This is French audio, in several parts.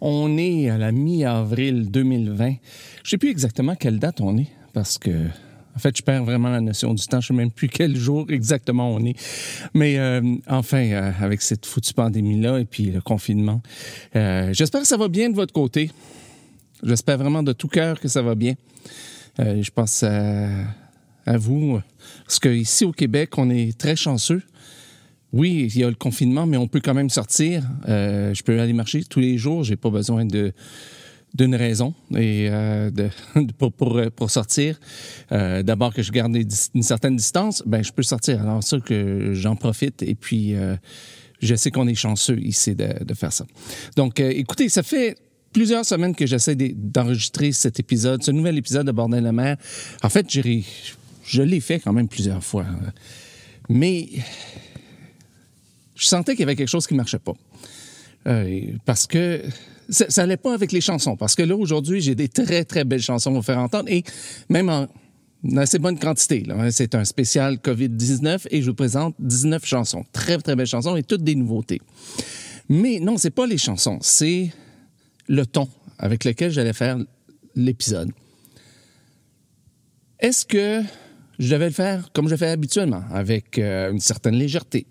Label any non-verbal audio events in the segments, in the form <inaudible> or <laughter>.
On est à la mi-avril 2020. Je sais plus exactement quelle date on est parce que en fait, je perds vraiment la notion du temps. Je sais même plus quel jour exactement on est. Mais euh, enfin, euh, avec cette foutue pandémie-là et puis le confinement, euh, j'espère que ça va bien de votre côté. J'espère vraiment de tout cœur que ça va bien. je pense à, à vous, parce qu'ici au Québec, on est très chanceux. Oui, il y a le confinement, mais on peut quand même sortir. je peux aller marcher tous les jours. J'ai pas besoin de d'une raison et euh, de, <laughs> pour, pour, sortir. Euh, D'abord que je garde une certaine distance, ben je peux sortir. Alors ça que j'en profite et puis euh, je sais qu'on est chanceux ici de, de, faire ça. Donc euh, écoutez, ça fait plusieurs semaines que j'essaie d'enregistrer cet épisode, ce nouvel épisode de Bordel de mer. En fait, je l'ai fait quand même plusieurs fois, mais je sentais qu'il y avait quelque chose qui marchait pas. Euh, parce que ça n'allait pas avec les chansons. Parce que là, aujourd'hui, j'ai des très, très belles chansons à vous faire entendre et même en assez bonne quantité. C'est un spécial COVID-19 et je vous présente 19 chansons. Très, très belles chansons et toutes des nouveautés. Mais non, c'est pas les chansons, c'est le ton avec lequel j'allais faire l'épisode. Est-ce que je devais le faire comme je fais habituellement, avec euh, une certaine légèreté?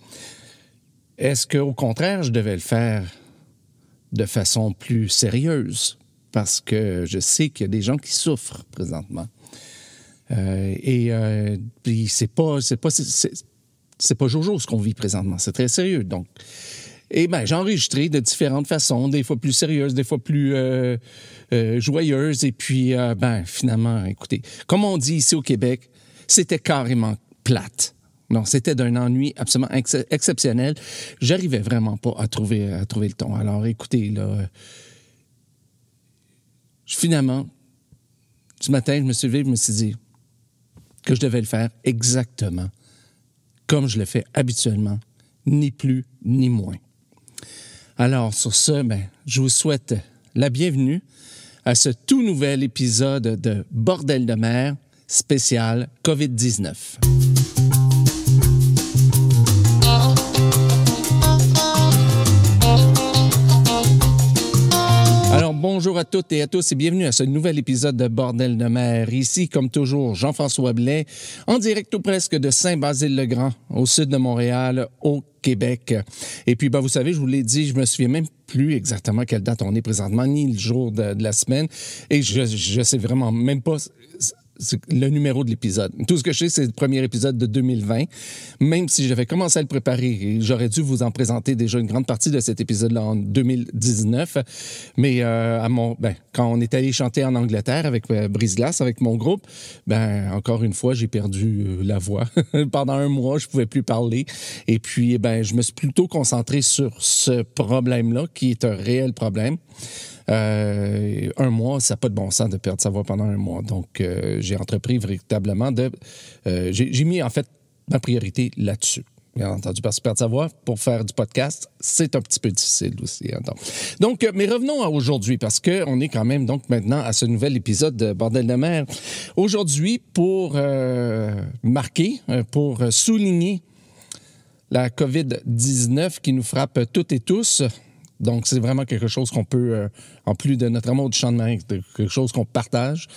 Est-ce qu'au contraire, je devais le faire de façon plus sérieuse? Parce que je sais qu'il y a des gens qui souffrent présentement. Euh, et euh, puis c'est pas c'est pas c'est pas Jojo ce qu'on vit présentement, c'est très sérieux. Donc et ben j'ai enregistré de différentes façons, des fois plus sérieuses, des fois plus euh, euh joyeuses et puis euh, ben finalement écoutez, comme on dit ici au Québec, c'était carrément plate. Non, c'était d'un ennui absolument exceptionnel. J'arrivais vraiment pas à trouver, le ton. Alors, écoutez, là, finalement, ce matin, je me suis levé, je me suis dit que je devais le faire exactement comme je le fais habituellement, ni plus ni moins. Alors, sur ce, ben, je vous souhaite la bienvenue à ce tout nouvel épisode de Bordel de mer spécial COVID-19. Bonjour à toutes et à tous et bienvenue à ce nouvel épisode de Bordel de mer. Ici, comme toujours, Jean-François Blais, en direct tout presque de Saint-Basile-le-Grand, au sud de Montréal, au Québec. Et puis, ben, vous savez, je vous l'ai dit, je me souviens même plus exactement quelle date on est présentement, ni le jour de, de la semaine. Et je, je sais vraiment même pas le numéro de l'épisode. Tout ce que je sais, c'est le premier épisode de 2020. Même si j'avais commencé à le préparer, j'aurais dû vous en présenter déjà une grande partie de cet épisode-là en 2019. Mais euh, à mon, ben, quand on est allé chanter en Angleterre avec euh, Brise Glace, avec mon groupe, ben encore une fois, j'ai perdu euh, la voix. <laughs> Pendant un mois, je pouvais plus parler. Et puis, ben, je me suis plutôt concentré sur ce problème-là, qui est un réel problème. Euh, un mois, ça n'a pas de bon sens de perdre sa voix pendant un mois. Donc, euh, j'ai entrepris véritablement de... Euh, j'ai mis, en fait, ma priorité là-dessus bien entendu, parce que perdre sa voix pour faire du podcast, c'est un petit peu difficile aussi. Hein, donc. mais revenons à aujourd'hui, parce qu'on est quand même donc maintenant à ce nouvel épisode de Bordel de mer. Aujourd'hui, pour marquer, pour souligner la COVID-19 qui nous frappe toutes et tous, donc, c'est vraiment quelque chose qu'on peut, euh, en plus de notre amour du chant de mer, quelque chose qu'on partage,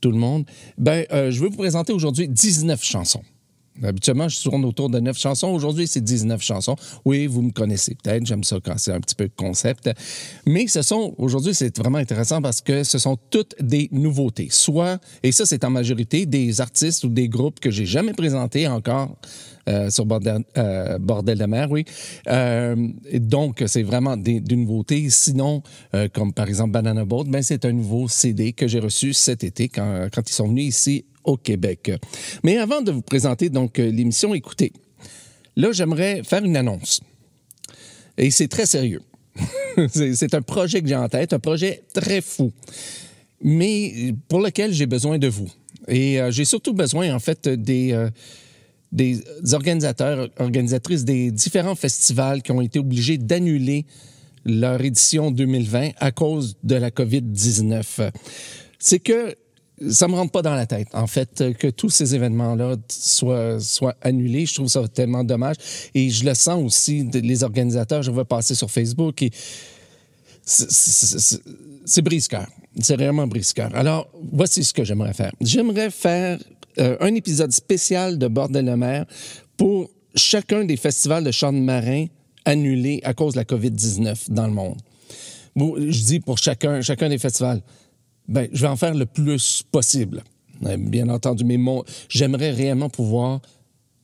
tout le monde. Ben, euh, je vais vous présenter aujourd'hui 19 chansons. Habituellement, je tourne autour de 9 chansons. Aujourd'hui, c'est 19 chansons. Oui, vous me connaissez peut-être. J'aime ça quand c'est un petit peu concept. Mais ce sont, aujourd'hui, c'est vraiment intéressant parce que ce sont toutes des nouveautés. Soit, et ça, c'est en majorité des artistes ou des groupes que j'ai jamais présentés encore euh, sur Bordel, euh, Bordel, de mer, oui. Euh, donc, c'est vraiment des, nouveautés. Sinon, comme par exemple Banana Boat, ben, c'est un nouveau CD que j'ai reçu cet été quand, quand ils sont venus ici au Québec. Mais avant de vous présenter donc l'émission, écoutez, là, j'aimerais faire une annonce. Et c'est très sérieux. <laughs> c'est un projet que j'ai en tête, un projet très fou, mais pour lequel j'ai besoin de vous. Et j'ai surtout besoin, en fait, des des organisateurs, organisatrices des différents festivals qui ont été obligés d'annuler leur édition 2020 à cause de la COVID-19. C'est que ça me rentre pas dans la tête, en fait, que tous ces événements-là soient, soient annulés. Je trouve ça tellement dommage. Et je le sens aussi, les organisateurs, je vais passer sur Facebook et c'est brise-cœur. C'est réellement brise-cœur. Alors, voici ce que j'aimerais faire. J'aimerais faire euh, un épisode spécial de Bordel de mer pour chacun des festivals de chants de marins annulés à cause de la COVID-19 dans le monde. je dis pour chacun, chacun des festivals. Ben, je vais en faire le plus possible, euh, bien entendu. Mais j'aimerais réellement pouvoir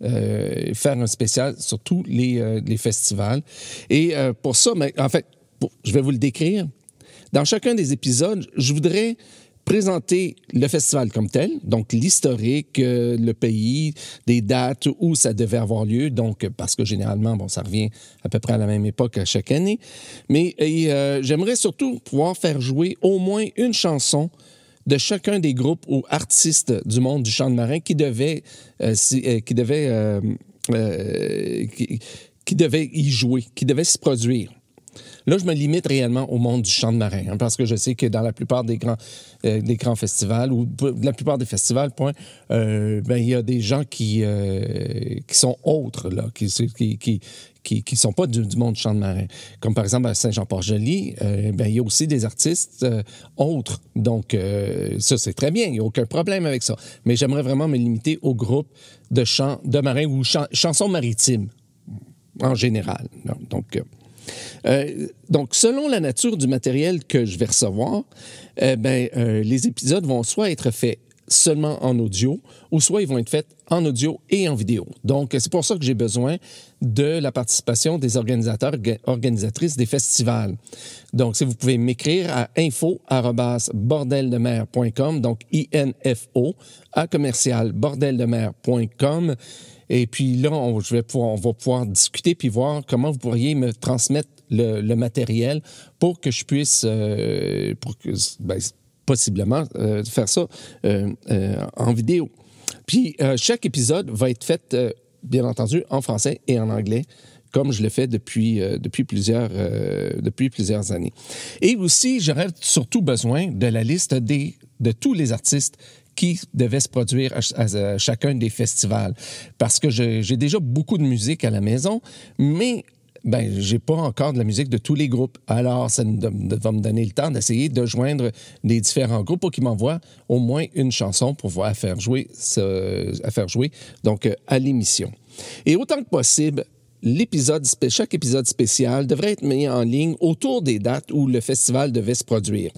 euh, faire un spécial sur tous les, les festivals. Et pour ça, mais, en fait, je vais vous le décrire. Dans chacun des épisodes, je voudrais présenter le festival comme tel, donc l'historique, euh, le pays, des dates où ça devait avoir lieu, donc parce que généralement, bon, ça revient à peu près à la même époque à chaque année. Mais euh, j'aimerais surtout pouvoir faire jouer au moins une chanson de chacun des groupes ou artistes du monde du chant de marin qui devait, euh, qui devait, qui devait y jouer, qui devait se produire. Là, je me limite réellement au monde du chant de marin, hein, parce que je sais que dans la plupart des grands, euh, festivals, ou la plupart des festivals, point, euh, ben, il y a des gens qui, euh, sont autres, qui, qui, sont pas du, monde du chant de marin. Comme par exemple à Saint-Jean-Port-Joli, ben, il y a aussi des artistes autres. Donc, ça, c'est très bien. Il n'y a aucun problème avec ça. Mais j'aimerais vraiment me limiter au groupe de chants de marin ou chansons maritimes en général. Donc, euh, donc, selon la nature du matériel que je vais recevoir, euh, ben, euh, les épisodes vont soit être faits seulement en audio, ou soit ils vont être faits en audio et en vidéo. Donc, c'est pour ça que j'ai besoin de la participation des organisateurs, organisatrices des festivals. Donc, si vous pouvez m'écrire à info@bordeldemer.com, donc I-N-F-O, à commercial bordeldemer.com. Et puis là, on, va pouvoir discuter puis voir comment vous pourriez me transmettre le, matériel pour que je puisse, euh, pour que, ben, possiblement, euh, faire ça euh, en vidéo. Puis chaque épisode va être fait, bien entendu, en français et en anglais comme je le fais depuis, plusieurs, années. Et aussi, j'aurais surtout besoin de la liste de tous les artistes qui devait se produire à, chacun des festivals. Parce que j'ai déjà beaucoup de musique à la maison, mais ben, j'ai pas encore de la musique de tous les groupes. Alors, ça va me donner le temps d'essayer de joindre les différents groupes pour qu'ils m'envoient au moins une chanson pour pouvoir faire jouer, jouer donc euh, à l'émission. Et autant que possible, l'épisode, chaque épisode spécial devrait être mis en ligne autour des dates où le festival devait se produire.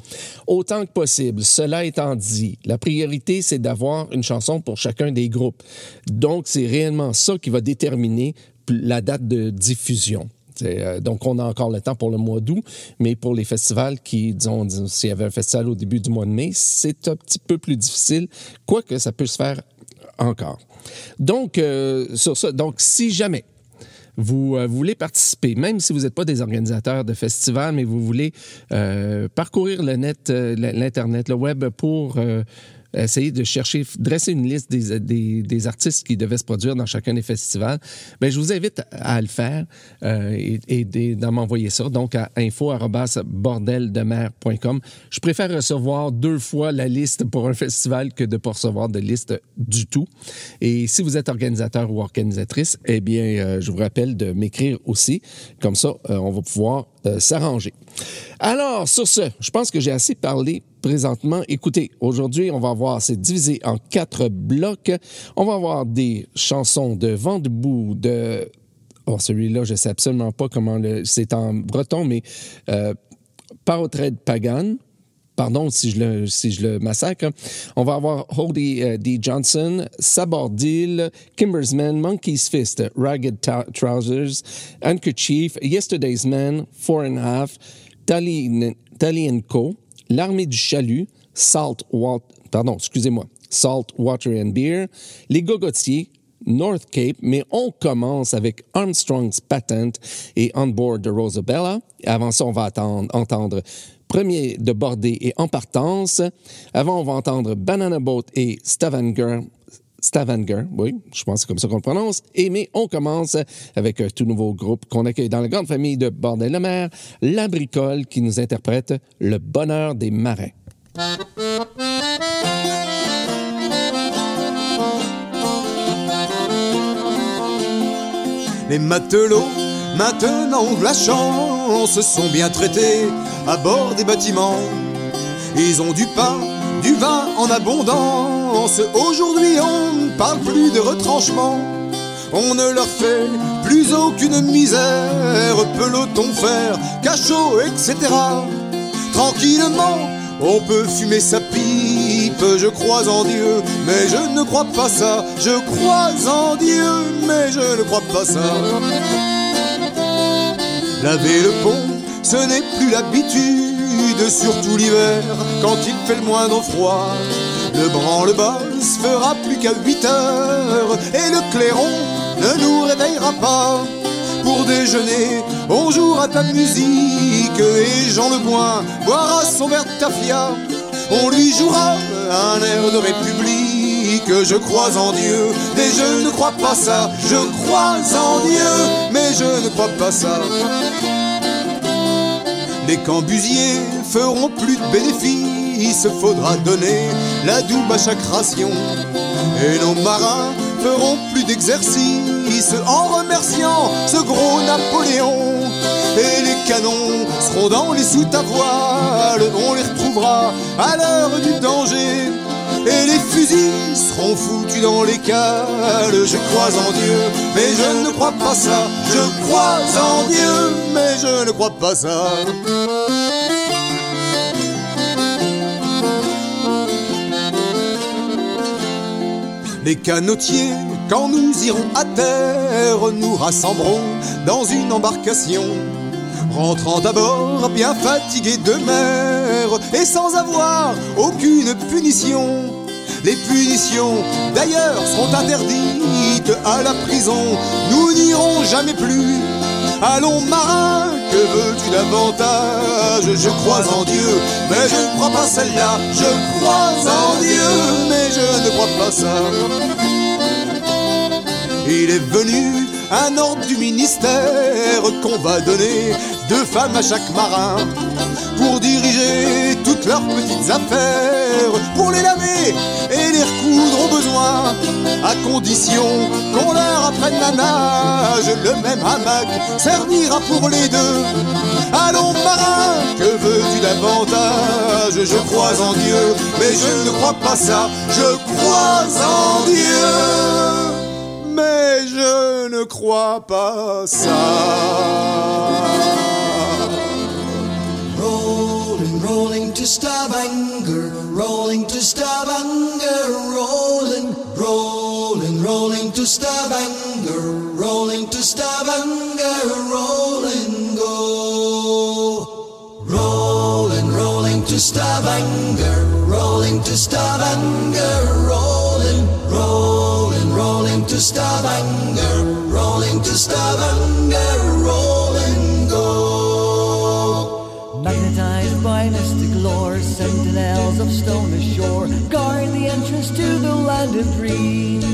Autant que possible. Cela étant dit, la priorité, c'est d'avoir une chanson pour chacun des groupes. Donc, c'est réellement ça qui va déterminer la date de diffusion. Euh, donc, on a encore le temps pour le mois d'août, mais pour les festivals qui, disons, s'il y avait un festival au début du mois de mai, c'est un petit peu plus difficile, quoique ça peut se faire encore. Donc, euh, sur ça, donc si jamais euh, vous, voulez participer, même si vous n'êtes pas des organisateurs de festivals, mais vous voulez euh, parcourir le net, euh, l'Internet, le web pour essayer de chercher, dresser une liste des, des, artistes qui devaient se produire dans chacun des festivals, bien, je vous invite à le faire euh, et, et d'en m'envoyer ça. Donc, à info.bordeldemer.com. Je préfère recevoir deux fois la liste pour un festival que de ne pas recevoir de liste du tout. Et si vous êtes organisateur ou organisatrice, eh bien, euh, je vous rappelle de m'écrire aussi. Comme ça, euh, on va pouvoir s'arranger. Alors, sur ce, je pense que j'ai assez parlé présentement. Écoutez, aujourd'hui, on va voir, c'est divisé en quatre blocs. On va avoir des chansons de vent de... Oh, celui-là, je sais absolument pas comment le... C'est en breton, mais euh, Pagan. Pardon si je, le, si je le massacre. On va avoir Holdy euh, D. Johnson, Sabordil, Kimbersman, Monkey's Fist, Ragged Trousers, Handkerchief, Yesterday's Man, Four and a Half, Tally Co., L'Armée du Chalut, Salt Water, pardon, excusez-moi, Salt Water and Beer, Les Gogotiers, North Cape, mais on commence avec Armstrong's Patent et On Board de Rosabella. Avant ça, on va attendre, entendre Premier de Bordée et En Partance. Avant, on va entendre Banana Boat et Stavanger Stavanger, oui, je pense que c'est comme ça qu'on le prononce. Et mais on commence avec un tout nouveau groupe qu'on accueille dans la grande famille de Bordel-le-Mer, La Bricole, qui nous interprète Le bonheur des marins. Les matelots, maintenant la chance, sont bien traités à bord des bâtiments. Ils ont du pain, du vin en abondance. Aujourd'hui, on ne parle plus de retranchement. On ne leur fait plus aucune misère, peloton fer, cachot, etc. Tranquillement, on peut fumer sa pipe, je crois en Dieu, mais je ne crois pas ça. Je crois en Dieu, mais je ne crois pas ça. Laver le pont, ce n'est plus l'habitude, surtout l'hiver, quand il fait le moindre froid. Le branle-bas se fera plus qu'à 8 heures, et le clairon ne nous réveillera pas. Pour déjeuner, on jouera ta musique, et Jean Le Boin boira son verre de tafia. On lui jouera un air de république. Je crois en Dieu, mais je ne crois pas ça. Je crois en Dieu, mais je ne crois pas ça. Les cambusiers feront plus de bénéfices, faudra donner la double à chaque ration. Et nos marins feront plus d'exercice en remerciant ce gros Napoléon. Et les canons seront dans les soutes à voile, on les retrouvera à l'heure du danger. Et les fusils seront foutus dans les cales. Je crois en Dieu, mais je ne crois pas ça. Je crois en Dieu, mais je ne crois pas ça. Les canotiers, quand nous irons à terre, nous rassemblerons dans une embarcation. Rentrant d'abord bien fatigués de mer et sans avoir aucune punition. Les punitions d'ailleurs seront interdites à la prison. Nous n'irons jamais plus. Allons marin, que veux-tu davantage? Je crois en Dieu, mais je ne crois pas celle-là. Je crois en Dieu, mais je ne crois pas ça. Il est venu un ordre du ministère qu'on va donner deux femmes à chaque marin pour diriger toutes leurs petites affaires, pour les laver et les recoudre au besoin, à condition qu'on leur apprenne la nage. Le même hamac servira pour les deux. Allons marin, que veux-tu davantage? Je crois en Dieu, mais je ne crois pas ça. Je crois en Dieu mais je ne crois pas ça. Rolling, rolling to Stavanger, rolling to Stavanger, rolling, rolling, rolling to Stavanger, rolling to Stavanger, rolling go. Rolling, rolling to Stavanger, rolling to Stavanger, rolling, rolling, rolling to Stavanger, rolling to Stavanger, lore, sentinels of stone ashore guard the entrance to the land of dreams.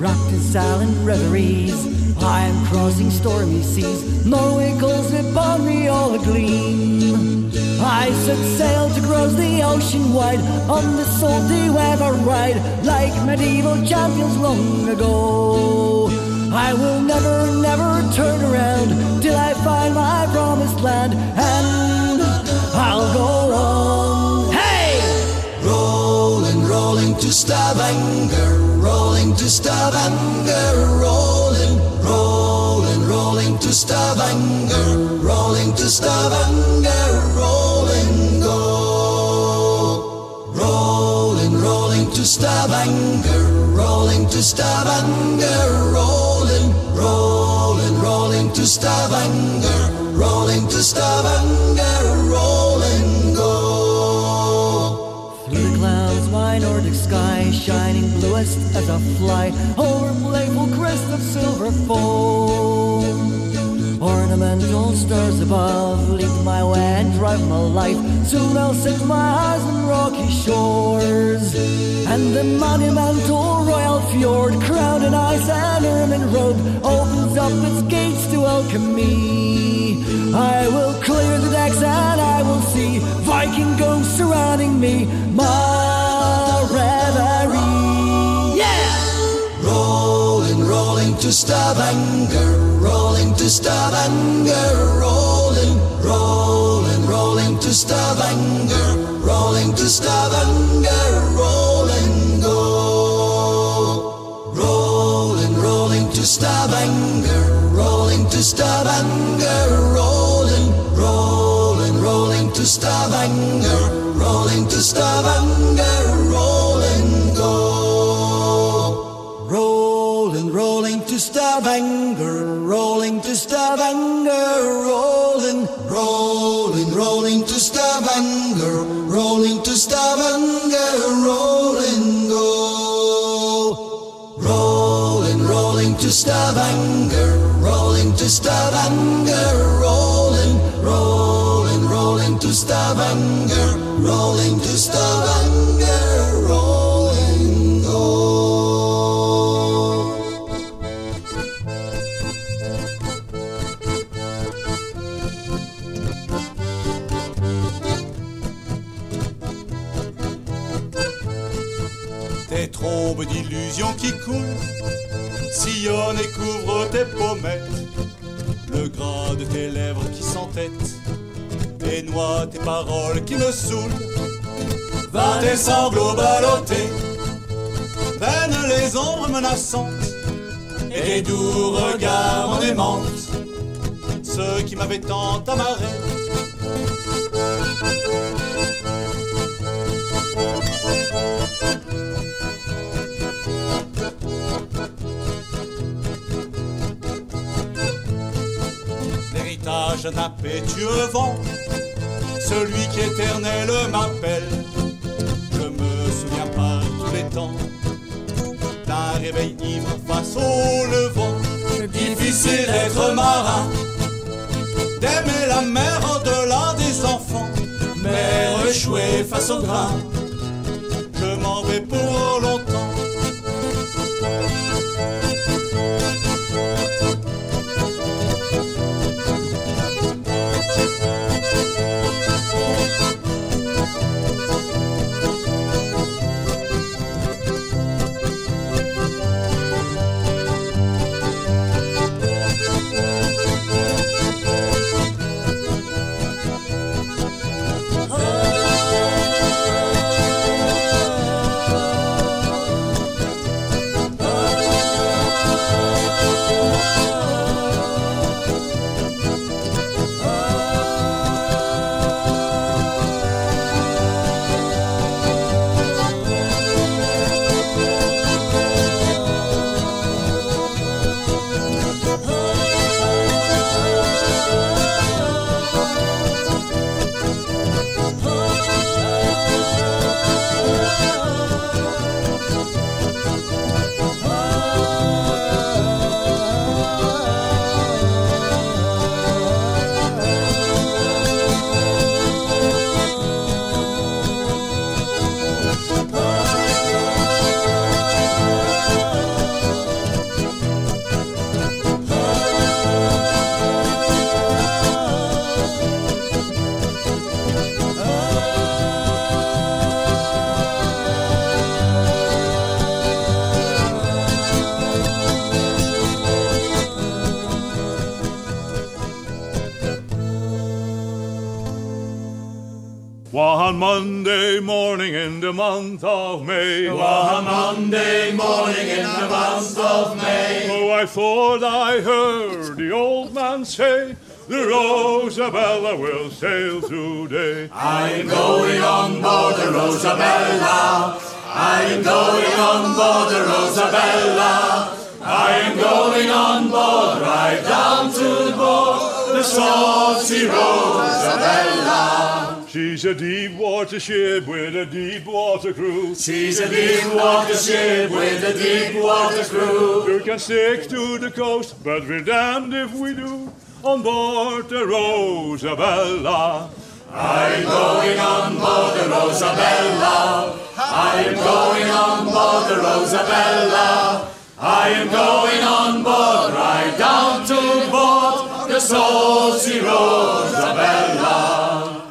Wrapped in silent reveries, I am crossing stormy seas. Norway calls upon me all agleam. I set sail to cross the ocean wide on the salty weather ride, like medieval champions long ago. I will never, never turn around till I find my promised land, and I'll go on. Hey! Rolling, rolling to Stavanger, rolling to Stavanger, rolling, rolling, rolling to Stavanger, rolling to Stavanger, rolling go. Rolling, rolling to Stavanger, rolling to Stavanger, rolling, rolling, rolling to Stavanger, rolling to Stavanger, shining bluest as a flight over playful crest of silver foam. Ornamental stars above lead my way and drive my life. Soon I'll set my eyes on rocky shores and the monumental royal fjord, crowned in ice and ermine robe, opens up its gates to welcome me. I will clear the decks and I will see Viking ghosts surrounding me. My Rolling, rolling to Stavanger, rolling to Stavanger, rolling, rolling, rolling to Stavanger, rolling to Stavanger, roll and go. Rolling, rolling to Stavanger, rolling to Stavanger, rolling, rolling, rolling to Stavanger, Stavanger, rolling to Stavanger, et couvrent tes pommettes. Le gras de tes lèvres qui s'entêtent et noie tes paroles qui me saoulent. Va tes sanglots ballottés, peinent les ombres menaçantes et tes doux regards en aimantes, ceux qui m'avaient tant amarré. D'un impétueux vent, celui qui éternel m'appelle. Je me souviens par tous les temps d'un réveil ivre face au levant. Difficile d'être marin, d'aimer la mer au-delà des enfants, mais échoué face au grain. Je m'en vais pour longtemps. Rosabella. I'm going on board the Rosabella. I'm going on board right down to the board, the saucy Rosabella. She's a deep water ship with a deep water crew. She's a deep water ship with a deep water crew. We can stick to the coast, but we're damned if we do. On board the Rosabella. I'm going on board the Rosabella. I am going on board the Rosabella. I am going on board right down to board the saucy Rosabella.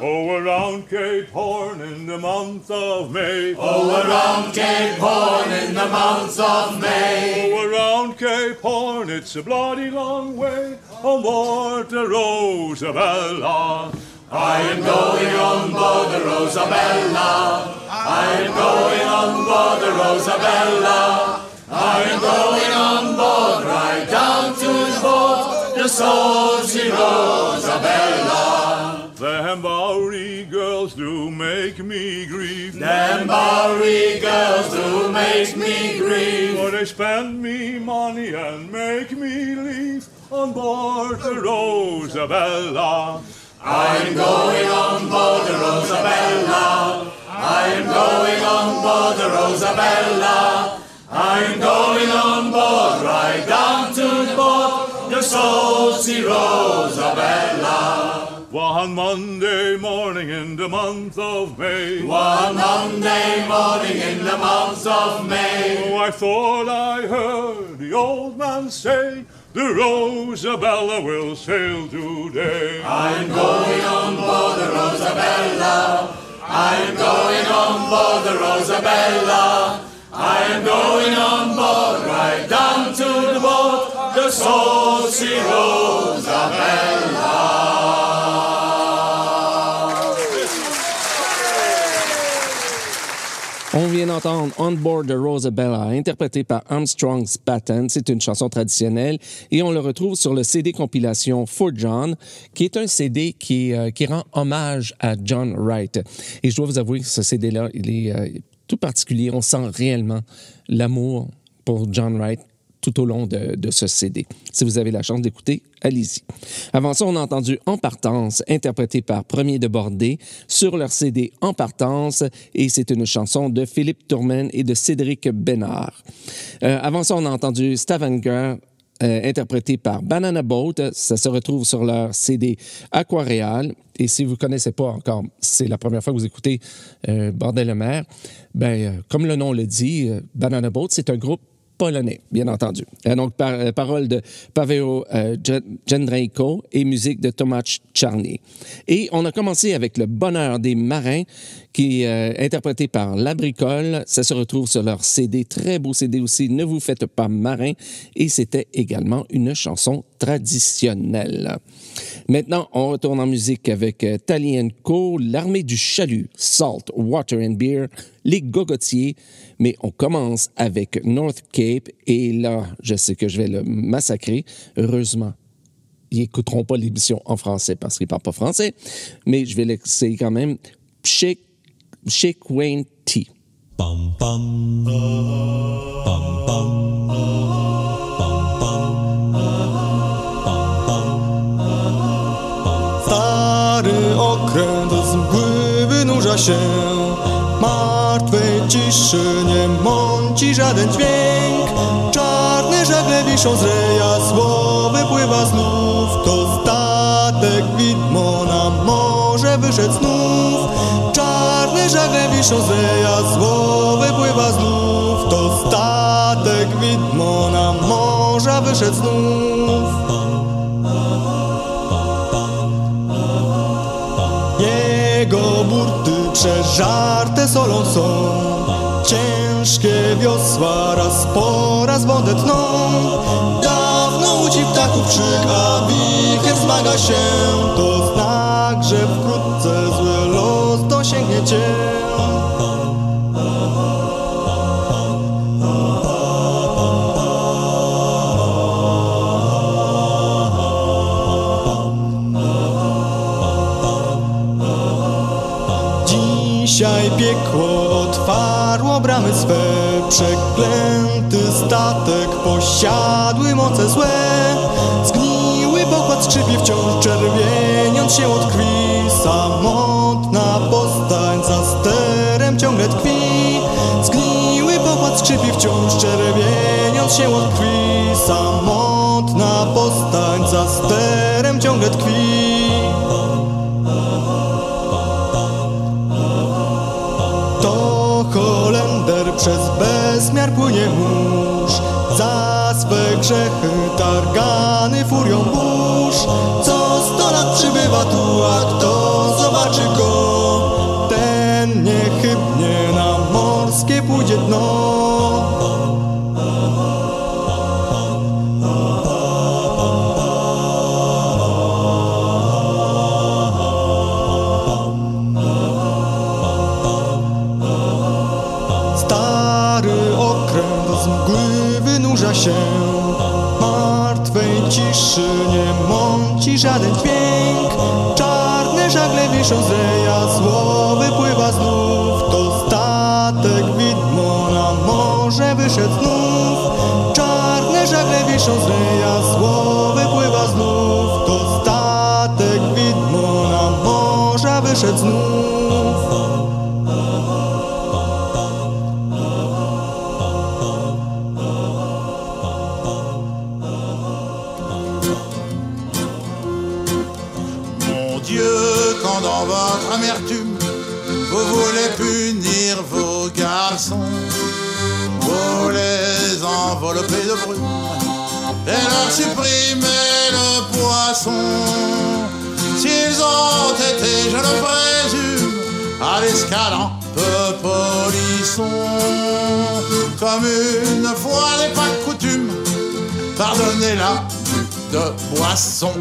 Oh, around Cape Horn in the month of May. Oh, around Cape Horn in the month of May. Oh, around Cape Horn, it's a bloody long way on board the Rosabella. I am going on board the Rosabella. I am going on board the Rosabella. I am going on board right down to the boat, the saucy Rosabella. Them Bowery girls do make me grieve. Them Bowery girls do make me grieve. For they spend me money and make me leave on board the Rosabella. I'm going on board the Rosabella. I am going on board the Rosabella. I'm going on board right down to the boat, the saucy Rosabella. One Monday morning in the month of May. One Monday morning in the month of May. Oh, I thought I heard the old man say, the Rosabella will sail today. I'm going on board the Rosabella. I'm going on board the Rosabella. I am going on board right down to the boat, the saucy Rosabella. On vient d'entendre On Board the Rosabella, interprété par Armstrong's Patent. C'est une chanson traditionnelle et on le retrouve sur le CD compilation For John, qui est un CD qui, euh, qui rend hommage à John Wright. Et je dois vous avouer que ce CD-là, il est euh, tout particulier. On sent réellement l'amour pour John Wright tout au long de, ce CD. Si vous avez la chance d'écouter, allez-y. Avant ça, on a entendu En partance, interprété par Premier de Bordé sur leur CD En partance, et c'est une chanson de Philippe Tourmen et de Cédric Bénard. Euh, avant ça, on a entendu Stavanger, euh, interprété par Banana Boat. Ça se retrouve sur leur CD Aquareal. Et si vous ne connaissez pas encore, c'est la première fois que vous écoutez euh, Bordel le Mer, ben, euh, comme le nom le dit, Banana Boat, c'est un groupe polonais, bien entendu. Et donc, par, euh, parole de Paweł euh, Jędrzejko et musique de Tomasz Czarny. Et on a commencé avec Le Bonheur des Marins, qui est euh, interprété par La Bricole. Ça se retrouve sur leur CD, très beau CD aussi, Ne vous faites pas marin. Et c'était également une chanson traditionnelle. Maintenant, on retourne en musique avec euh, Talienko, l'armée du chalut, Salt, Water and Beer, les gogotiers, mais on commence avec North Cape et là, je sais que je vais le massacrer. Heureusement, ils n'écouteront pas l'émission en français parce qu'ils ne parlent pas français, mais je vais l'essayer quand même. Shake, Shake Wayne T. Bum, bum. Bum, bum. Stary okręt z mgły wynurza się. Martwej ciszy nie mąci żaden dźwięk. Czarne żagle wiszą z reja Słowy pływa znów. To statek widmo na morze wyszedł znów Czarne żagle wiszą z reja Słowy pływa znów. To statek widmo na morze wyszedł znów. Jego burty przeżarte solą są. Ciężkie wiosła raz po raz wodę tną. Dawno łudzi ptaków krzyk, a wicher zmaga się. To znak, że Dzisiaj piekło otwarło bramy swe Przeklęty statek posiadły moce złe. Zgniły pokład skrzypi wciąż czerwieniąc się od krwi wciąż czerwieniąc się od krwi Samotna postań za sterem ciągle tkwi. To Holender przez bezmiar płynie mórz Za swe grzechy targany furią burz. Co sto lat przybywa tu, a znuża się. Martwej ciszy nie mąci żaden dźwięk. Czarne żagle wiszą z reja Zło wypływa znów. To statek widmo na morze wyszedł znów. Czarne żagle wiszą z reja S'ils ont été, je le présume, à l'escalade peu polissons, comme une fois n'est pas coutume, pardonnez-la de boisson.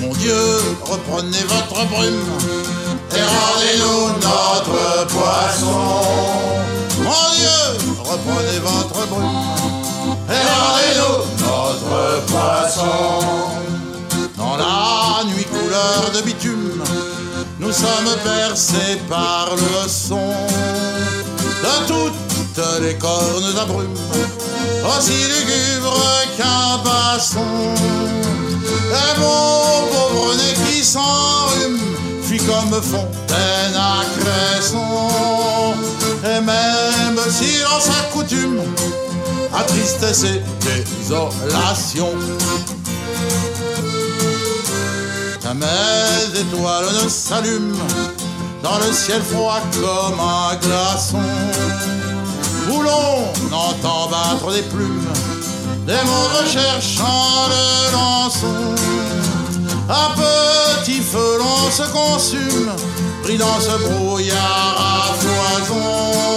Mon Dieu, reprenez votre brume et rendez-nous notre poisson. Mon Dieu, reprenez votre brume rendez-nous notre poisson. Dans la nuit couleur de bitume, nous sommes percés par le son de toutes les cornes à brume, aussi lugubre qu'un basson. Et mon pauvre nez qui s'enrhume fuit comme fontaine à cresson. Et même si l'on s'accoutume à tristesse et désolation, jamais étoiles ne s'allument dans le ciel froid comme un glaçon. Où l'on entend battre des plumes des mots recherchant le lançon. À petit feu l'on se consume, pris dans ce brouillard à foison.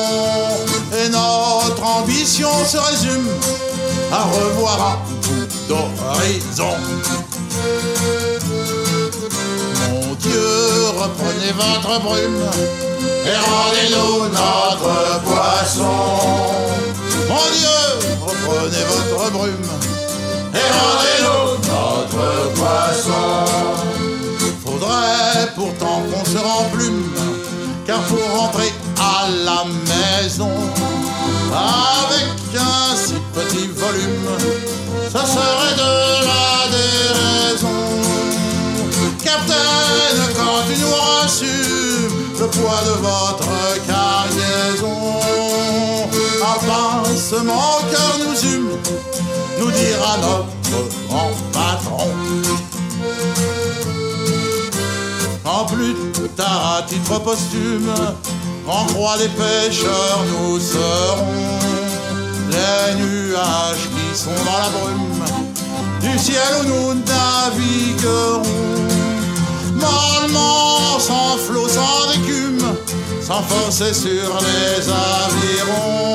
Ambition se résume à revoir un bout d'horizon. Mon Dieu, reprenez votre brume et rendez-nous notre poisson. Mon Dieu, reprenez votre brume et rendez-nous notre poisson. Faudrait pourtant qu'on se remplume, car pour rentrer à la maison, avec un si petit volume, ce serait de la déraison. Capitaine, quand tu nous rassumes le poids de votre cargaison, un pincement au cœur nous hume, nous dira notre grand patron. En plus tard, à titre posthume, en croix des pêcheurs, nous serons les nuages qui sont dans la brume du ciel où nous naviguerons. Mollement, sans flot, sans écume, sans forcer sur les avirons,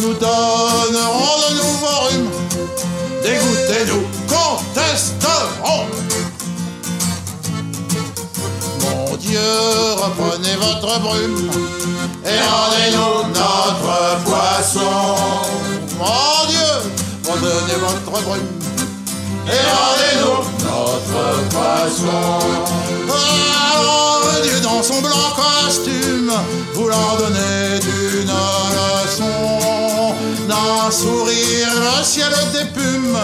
nous donnerons de nouveaux rhumes. Dégoûtez-nous, contesterons. Mon Dieu, reprenez votre brume et rendez-nous notre poisson. Mon Dieu, redonnez votre brume et rendez-nous notre poisson. Alors, Dieu dans son blanc costume, voulant donner d'une leçon, d'un sourire le ciel d'épume,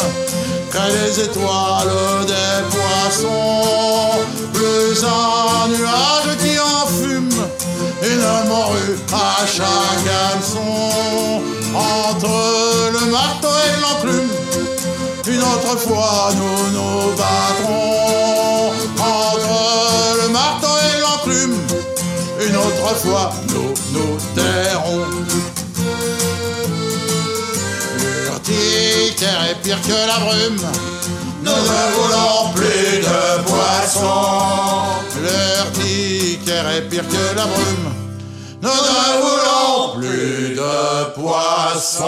que les étoiles des poissons, plus un nuage qui enfume, une morue à chaque hameçon, entre le marteau et l'enclume. Une autre fois nous nous battrons entre le marteau et l'enclume. Une autre fois nous nous tairons. L'urticaire est pire que la brume. Nous ne voulons plus de poissons. L'urticaire est pire que la brume. Nous ne voulons plus de poissons.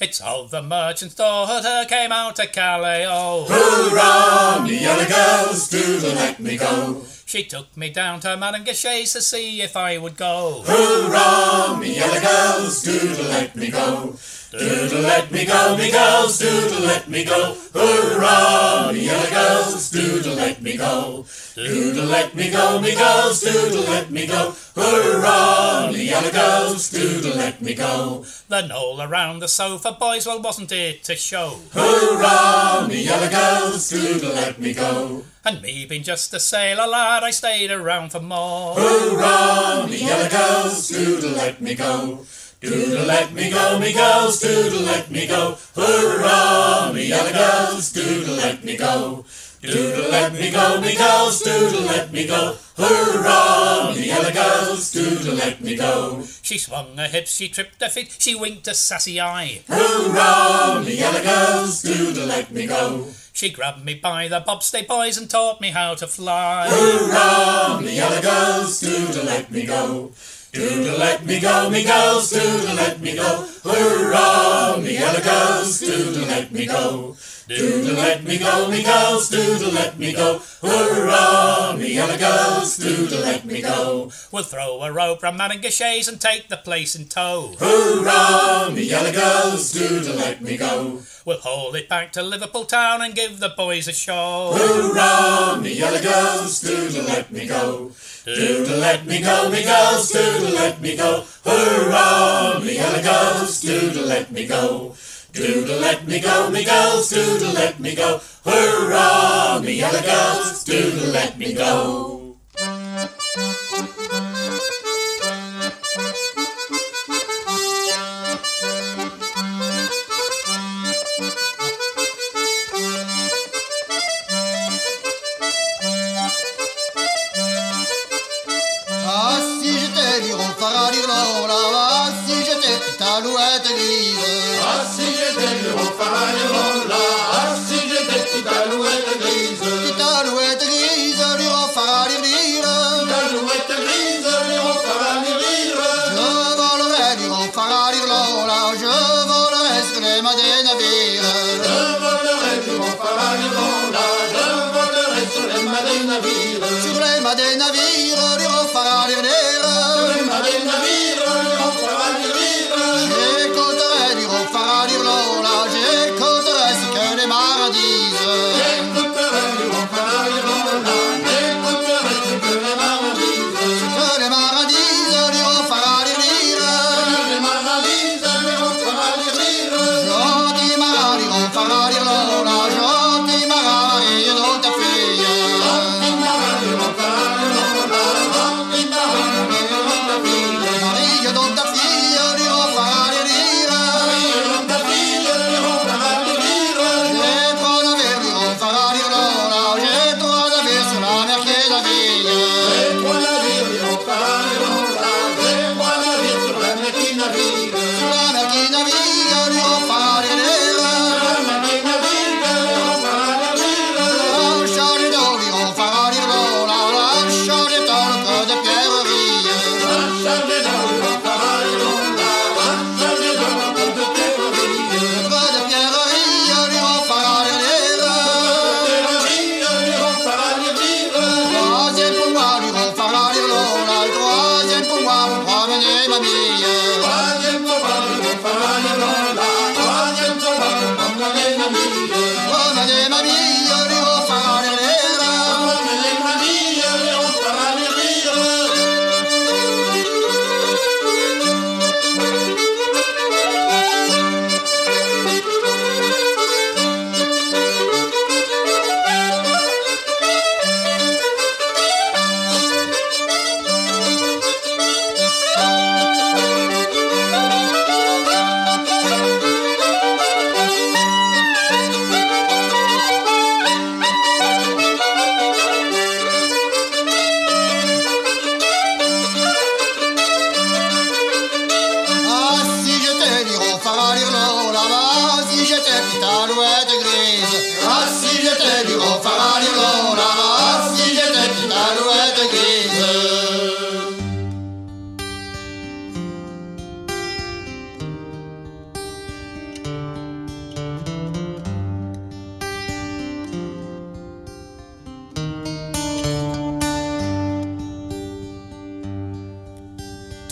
It's of the merchant's daughter came out to Calais, oh. Hoorah, me yellow girls, do let me go. She took me down to Madame Gachet's to see if I would go. Hurrah, me yellow girls, do let me go. Doodle let me go, me girls, doodle let me go. Hoorah, me yellow girls, doodle let me go. Doodle let me go, me girls, doodle let me go. Hoorah, me yellow girls, doodle let me go. Then all around the sofa, boys, well, wasn't it a show? Hoorah, me yellow girls, doodle let me go. And me being just a sailor lad, I stayed around for more. Hoorah, me yellow girls, doodle let me go. Doodle let me go, me girls, doodle let me go. Hurrah, me yellow girls, doodle let me go. Doodle let me go, me girls, doodle let me go. Hurrah, me yellow girls, doodle let me go. She swung her hips, she tripped her feet, she winked a sassy eye. Hurrah, me yellow girls, doodle let me go. She grabbed me by the bobstay boys and taught me how to fly. Hurrah, me yellow girls, doodle let me go. Doodle let me go, me girls, doodle let me go. Hurrah, me yellow girls, doodle let me go. Doodle let me go, me girls, doodle let me go. Hurrah, me yellow girls, doodle let me go. We'll throw a rope round Madame Gachet's and take the place in tow. Hurrah, me yellow girls, doodle let me go. We'll haul it back to Liverpool town and give the boys a show. Hurrah, me yellow girls, doodle let me go. Doodle let me go, me girls, doodle let me go. Hurrah, me yellow girls, doodle let me go. Doodle let me go, me girls, doodle let me go. Hurrah, me yellow girls, doodle let me go. Navires. Sur les mâts des navires, liron, faralirlire. Sur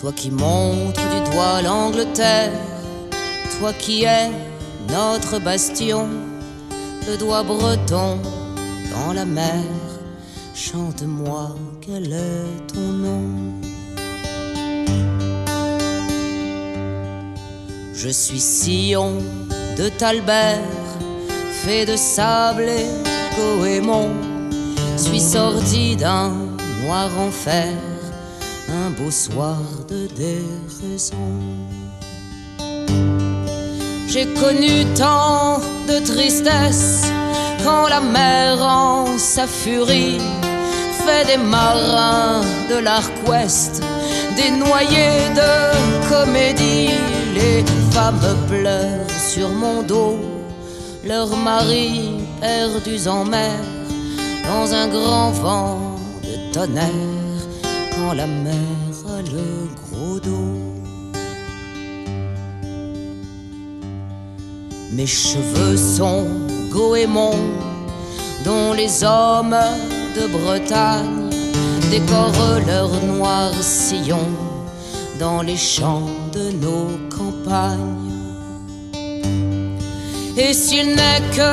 Toi qui montres du doigt l'Angleterre, toi qui es notre bastion, le doigt breton dans la mer, chante-moi quel est ton nom. Je suis sillon de Talbert, fait de sable et goémon, suis sorti d'un noir enfer, un beau soir de déraison. J'ai connu tant de tristesse quand la mer en sa furie fait des marins de l'Arc Ouest, des noyés de comédie. Les femmes pleurent sur mon dos, leurs maris perdus en mer, dans un grand vent de tonnerre, la mer le gros dos. Mes cheveux sont goémons, dont les hommes de Bretagne décorent leurs noirs sillons dans les champs de nos campagnes. Et s'il n'est que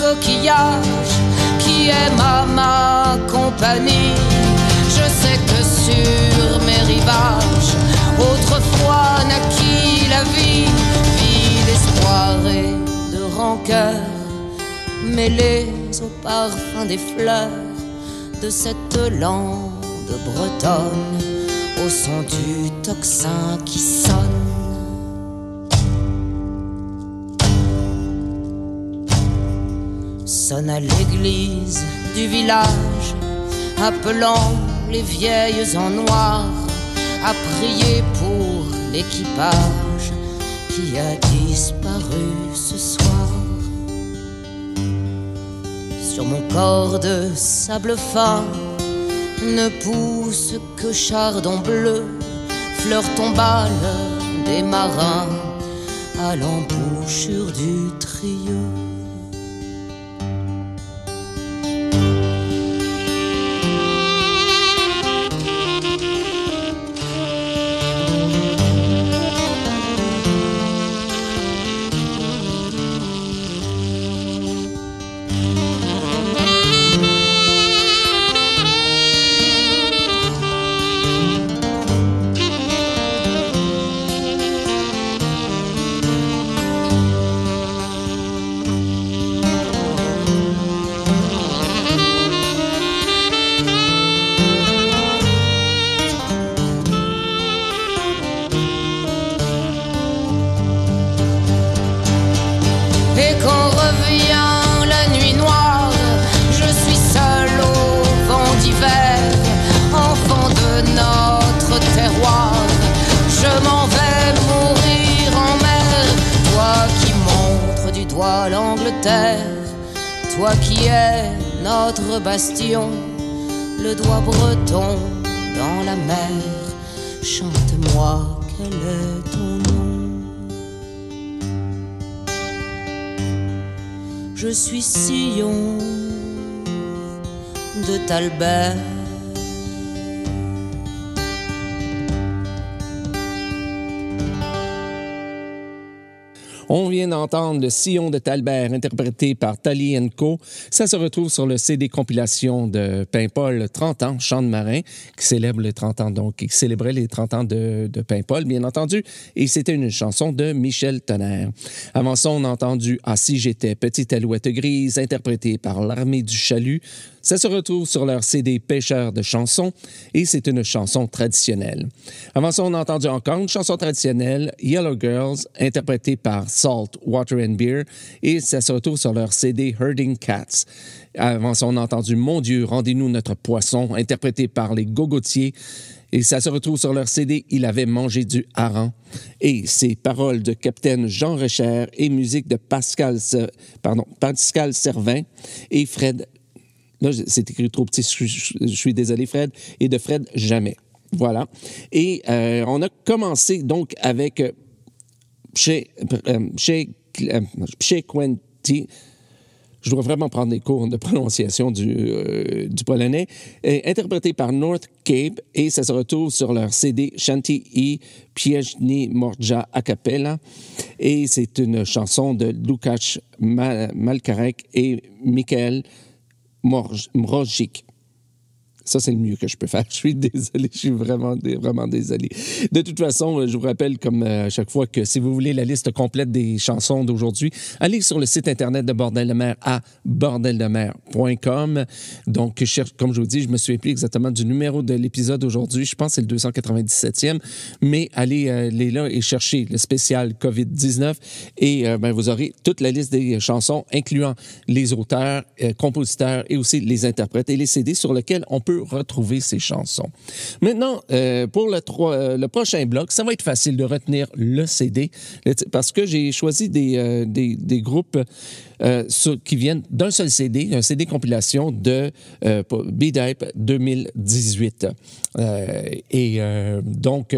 coquillage qui aime à ma compagnie, autrefois naquit la vie, vie d'espoir et de rancœur, mêlés au parfum des fleurs de cette lande bretonne, au son du tocsin qui sonne. sonne à l'église du village, appelant les vieilles en noir à prier pour l'équipage qui a disparu ce soir. Sur mon corps de sable fin ne pousse que chardon bleu, fleur tombale des marins à l'embouchure du trio. De Talbert. On vient d'entendre le Sillon de Talbert interprété par Tali Co. Ça se retrouve sur le CD compilation de Paimpol 30 ans, Chant de marin, qui célèbre les 30 ans, donc, qui célébrait les 30 ans de, de Paimpol, bien entendu. Et c'était une chanson de Michel Tonnerre. Avant ça, on a entendu Ah si j'étais petite alouette grise, interprétée par l'Armée du Chalut. Ça se retrouve sur leur CD Pêcheurs de chansons et c'est une chanson traditionnelle. Avant ça, on a entendu encore une chanson traditionnelle, Yellow Girls, interprétée par Salt, Water and Beer et ça se retrouve sur leur CD Herding Cats. Avant ça, on a entendu Mon Dieu, rendez-nous notre poisson, interprété par les Gogotiers. Et ça se retrouve sur leur CD Il avait mangé du hareng. Et ces paroles de Capitaine Jean Recher et musique de Pascal, pardon, Servin et Fred Là, c'est écrit trop petit, je, suis désolé, Fred. Et de Fred, jamais. Voilà. Et euh, on a commencé donc avec chez, euh, euh, je dois vraiment prendre des cours de prononciation du, euh, polonais, interprété par North Cape et ça se retrouve sur leur CD Shanti i Pięknie Morja a cappella. Et c'est une chanson de Lukasz Ma- Malkarek et Michael Mrozik. Ça, c'est le mieux que je peux faire. <laughs> Je suis désolé, je suis vraiment, vraiment désolé. De toute façon, euh, je vous rappelle, comme euh, à chaque fois, que si vous voulez la liste complète des chansons d'aujourd'hui, allez sur le site Internet de Bordel de mer à bordeldemer.com. Donc, comme je vous dis, je me suis appelé exactement du numéro de l'épisode aujourd'hui. Je pense que c'est le 297e. Mais allez, euh, allez là et cherchez le spécial COVID-19 et ben, vous aurez toute la liste des chansons, incluant les auteurs, compositeurs et aussi les interprètes et les CD sur lesquels on peut retrouver ces chansons. Maintenant, euh, pour euh, le prochain bloc, ça va être facile de retenir le CD parce que j'ai choisi des, euh, groupes qui viennent d'un seul CD, un CD compilation de B-Dype 2018. Euh, et donc,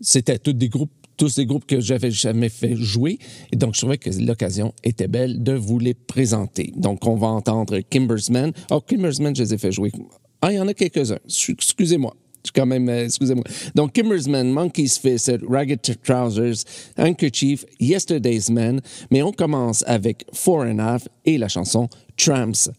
c'était tous des groupes tous des groupes que j'avais jamais fait jouer. Et donc, je trouvais que l'occasion était belle de vous les présenter. Donc, on va entendre Kimbersman. Oh, Kimbersman, je les ai fait jouer. Ah, il y en a quelques-uns. Excusez-moi. Quand même, euh, excusez-moi. Donc, Kimmersman, Monkey's Fist, Ragged Trousers, Handkerchief, Yesterday's Man. Mais on commence avec Four and a Half et la chanson Tramps,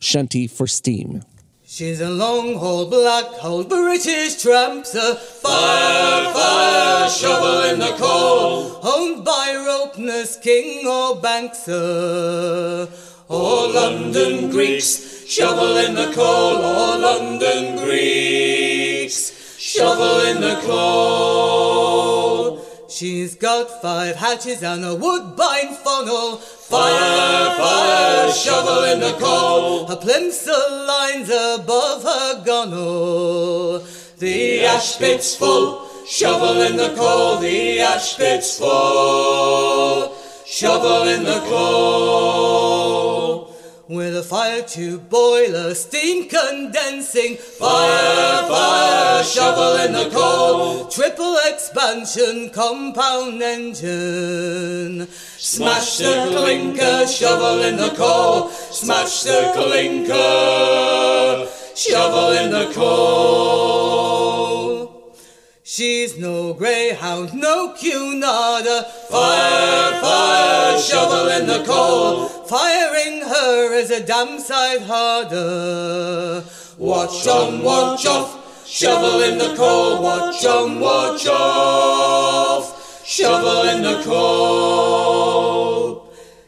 Shanty for Steam. She's a long haul, black hole, British tramp, sir. Fire, fire, shovel in the coal. Owned by Ropeness, King or Bank, sir. Or London Greeks, shovel in the coal. Or London Greeks, shovel in the coal. She's got five hatches and a woodbine funnel. Fire, fire, shovel in the coal. Her plimsoll lines above her gunwale. The ash pit's full, shovel in the coal. The ash pit's full, shovel in the coal. With a fire tube boiler, steam condensing. Fire, fire, shovel in the coal. Triple expansion, compound engine. Smash the clinker, shovel in the coal. Smash the clinker, shovel in the coal. She's no greyhound, no Cunarder. Fire, fire, shovel in the coal. Firing her is a damn sight harder. Watch on, watch off, shovel in the coal. Watch on, watch off, shovel in the coal.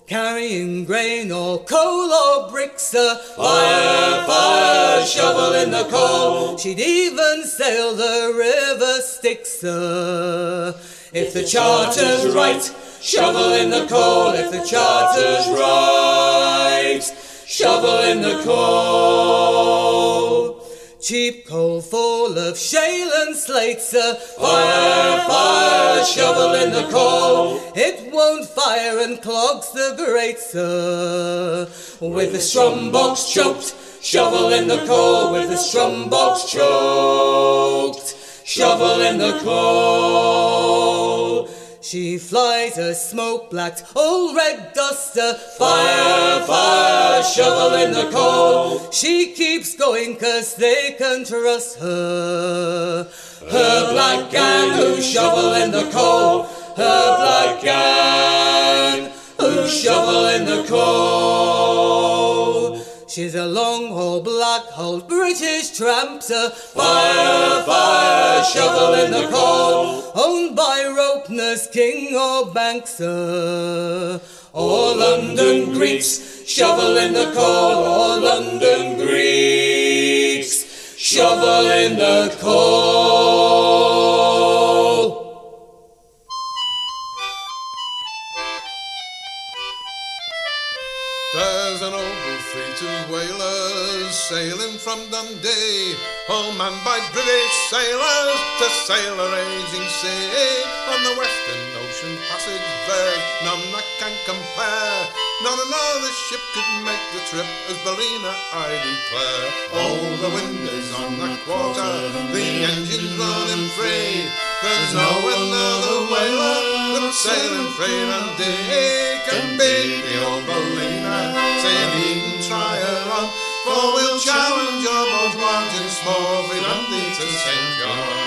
Carrying grain or coal or bricks, uh, fire, fire, shovel in the coal. She'd even sail the river Styx, uh, if the charter's right, shovel in the coal. If the charter's right, shovel in the coal. Cheap coal full of shale and slate, sir. Fire, fire, shovel in the coal. It won't fire and clogs the grate, sir. With the strum box choked, shovel in the coal. With the strum box choked, shovel in the coal. She flies a smoke blacked old red duster. Fire, fire, shovel in the coal. She keeps going cause they can trust her. Her black gang who shovel in the coal. Her black gang who shovel in the coal. She's a long haul, black hole, British tramp, sir. Fire, fire, shovel in the coal. Owned by Ropeness, King or Bank, sir. Or London Greeks, shovel in the coal. Or London Greeks, shovel in the coal. Sailing from Dundee, all manned by British sailors to sail a raging sea. On the Western Ocean Passage there, none that can compare. Not another ship could make the trip as Ballina, I declare. All the wind is on the quarter, the engine's running free. There's no another whaler that's sailing free day can beat the old Bellina. Say needn't try her on, for we'll challenge your both large and small, if we don't need to St. John.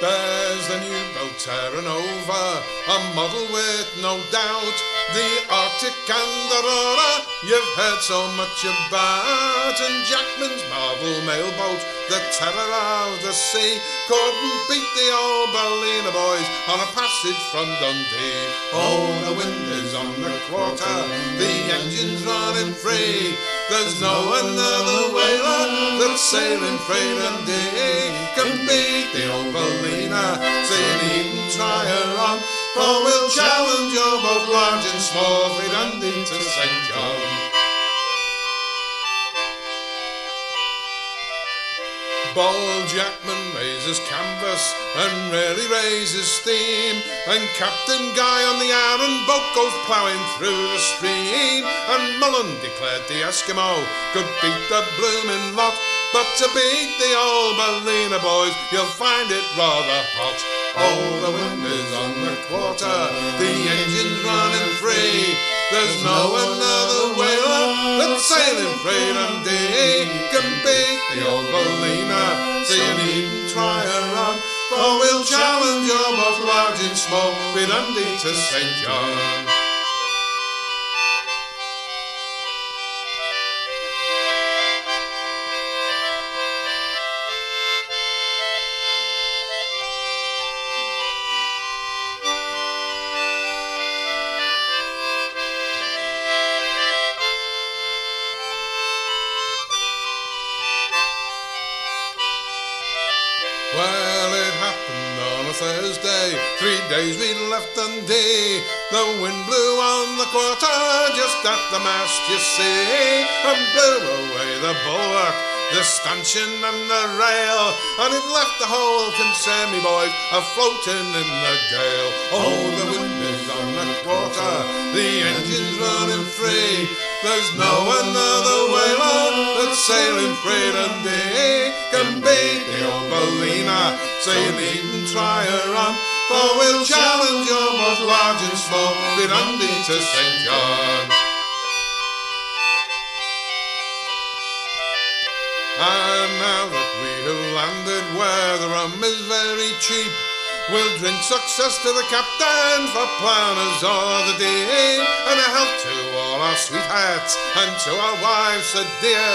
There's the new boat Terra over, a model with no doubt. The Arctic and Aurora, you've heard so much about. And Jackman's marvel mailboat, the terror of the sea, couldn't beat the old Ballina boys on a passage from Dundee. Oh, the wind is on the quarter, the engine's running free. There's no another whaler that's sailing freight and day can beat the old Ballina. So you needn't try her on, for we'll challenge you both large and small, freight and to St. John. Bold Jackman raises canvas and rarely raises steam. And Captain Guy on the iron boat goes ploughing through the stream. And Mullen declared the Eskimo could beat the bloomin' lot. But to beat the old Ballina boys, you'll find it rather hot. Oh, the wind is on the quarter, the engine's running free. There's no another whaler that's sailing and day can beat the old Ballina. So you needn't try her on, for we'll challenge your both large and small, with Dundee to St. John. Three days we left Dundee. The wind blew on the quarter, just at the mast, you see, and blew away the bulwark, the stanchion and the rail, and it left the whole concern, me boys, a floating in the gale. Oh, the wind is on the quarter, the engine's running free. There's no another whaler that's sailing freight and day can old Ballina. So you needn't try her on, for we'll challenge your both large and small, with Dundee to St. John. And now that we have landed where the rum is very cheap, we'll drink success to the captain for planners of the day, and a health to all our sweethearts and to our wives so dear.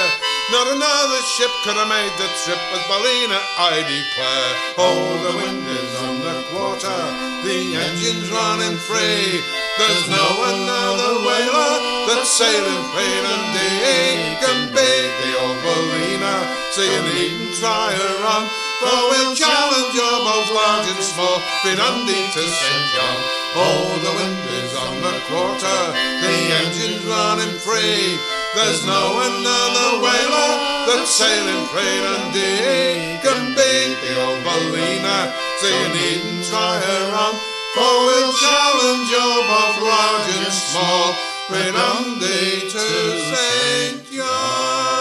Not another ship could have made the trip as Ballina, I declare. Oh, the wind is on the quarter, the engine's running free. There's no another whaler that's sailing freight and day can beat the old Ballina. So you needn't try her on, for we'll challenge your both large and small, with Dundee to St. John. Oh, the wind is on the quarter, the engine's running free. There's no another whaler that's sailing and day can beat the old Ballina. So you needn't try her on, for we'll challenge your both large and small, with Dundee to St. John.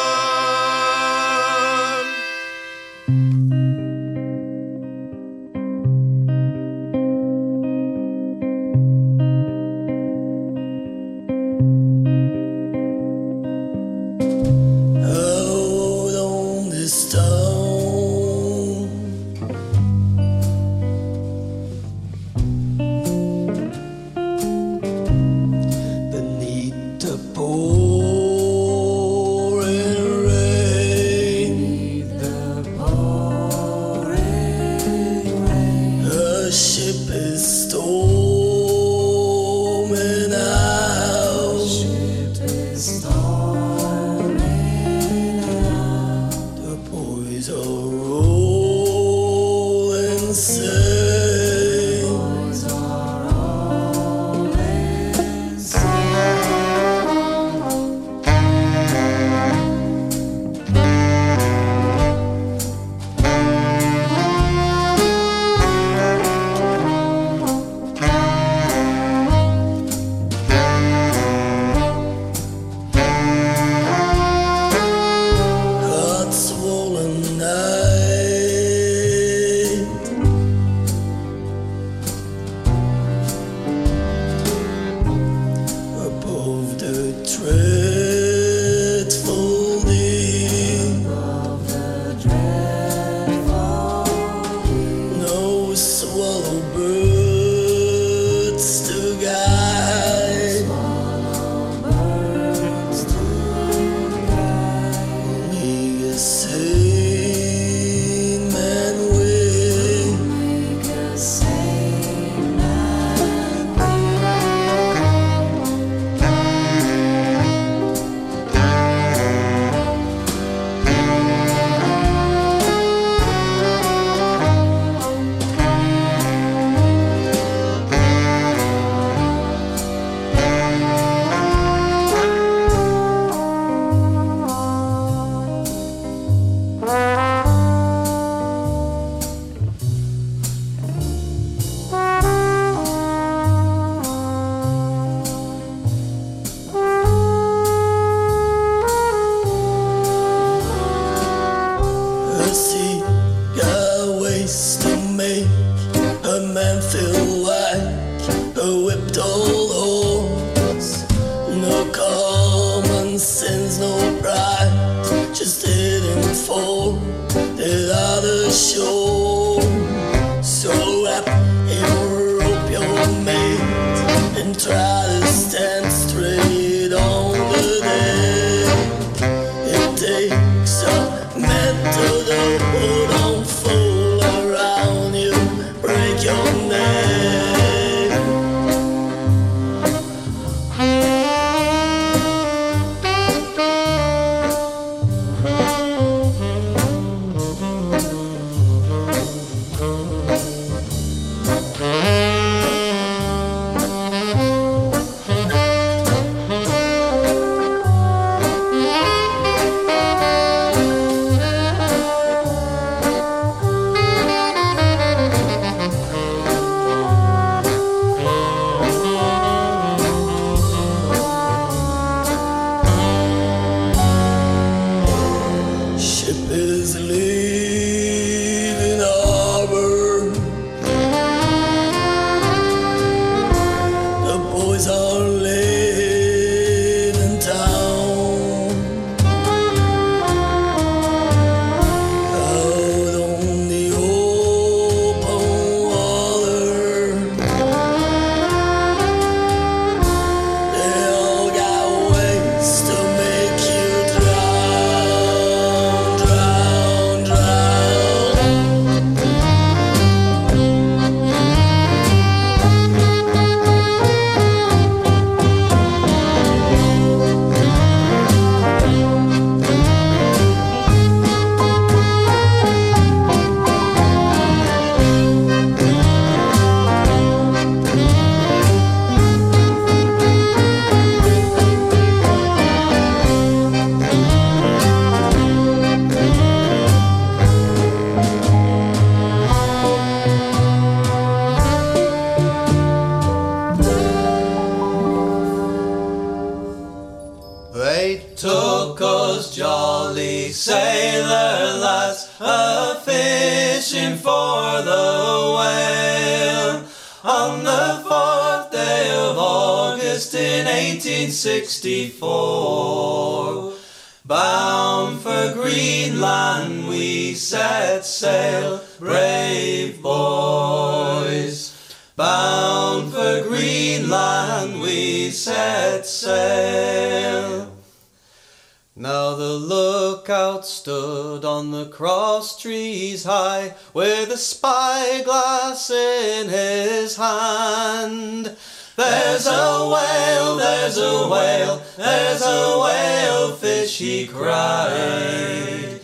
A spyglass in his hand. There's a whale, there's a whale, there's a whale fish, he cried.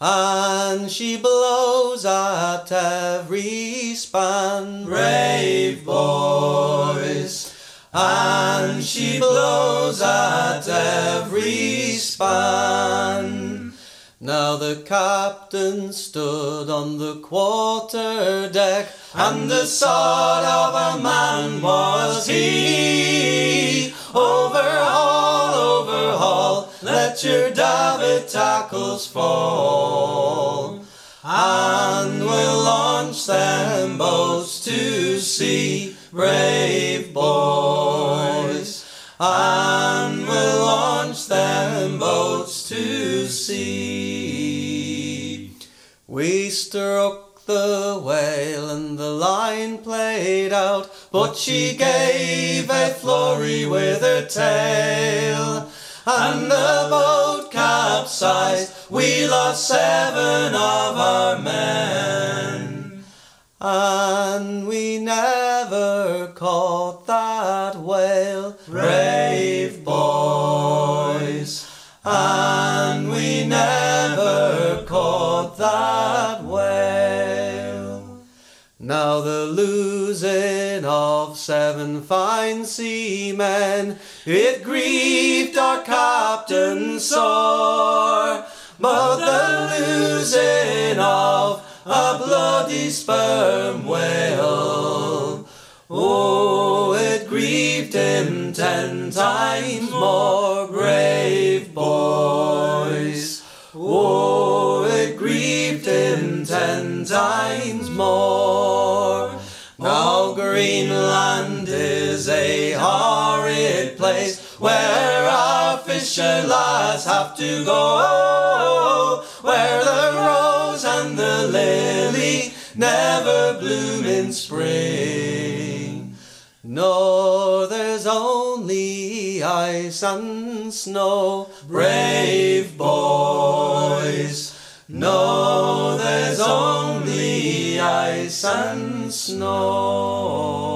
And she blows at every span, brave boys. And she blows at every span. Now the captain stood on the quarter deck, and the sort of a man was he. Overhaul, overhaul, let your davit tackles fall, and we'll launch them boats to sea, brave boys, and we'll launch them boats to sea. We struck the whale and the line played out, but she gave a flurry with her tail. And the boat capsized, we lost seven of our men. And we never caught that whale, brave boys. And Now the losing of seven fine seamen, it grieved our captain sore. But the losing of a bloody sperm whale, oh, it grieved him ten times more, brave boys. Oh, it grieved him ten times more. Greenland is a horrid place where our fisher lads have to go, where the rose and the lily never bloom in spring. No, there's only ice and snow, brave boys. No, there's only ice and snow.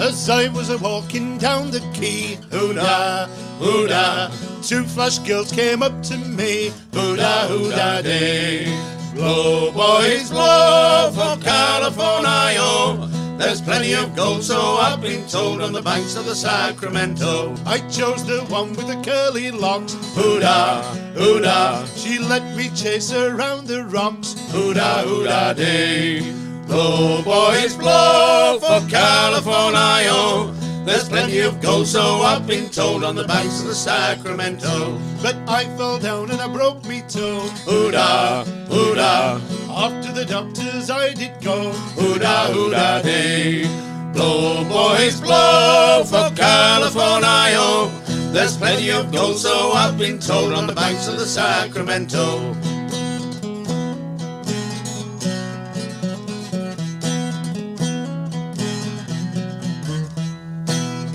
As I was a walking down the quay, hoo-da, hoo-da, two flush girls came up to me, hoo-da, hoo-da day. Blow, boys, blow for California, oh. There's plenty of gold, so I've been told, on the banks of the Sacramento. I chose the one with the curly locks, hoo-da, hoo-da. She let me chase her around the rocks, hoo-da, hoo-da day. Blow, boys, blow for California. There's plenty of gold, so I've been told, on the banks of the Sacramento. But I fell down and I broke me toe. Hoo-da, hoo-da. Off to the doctors I did go. Hoo-da, hoo-da day. Blow, boys, blow for California. There's plenty of gold, so I've been told, on the banks of the Sacramento.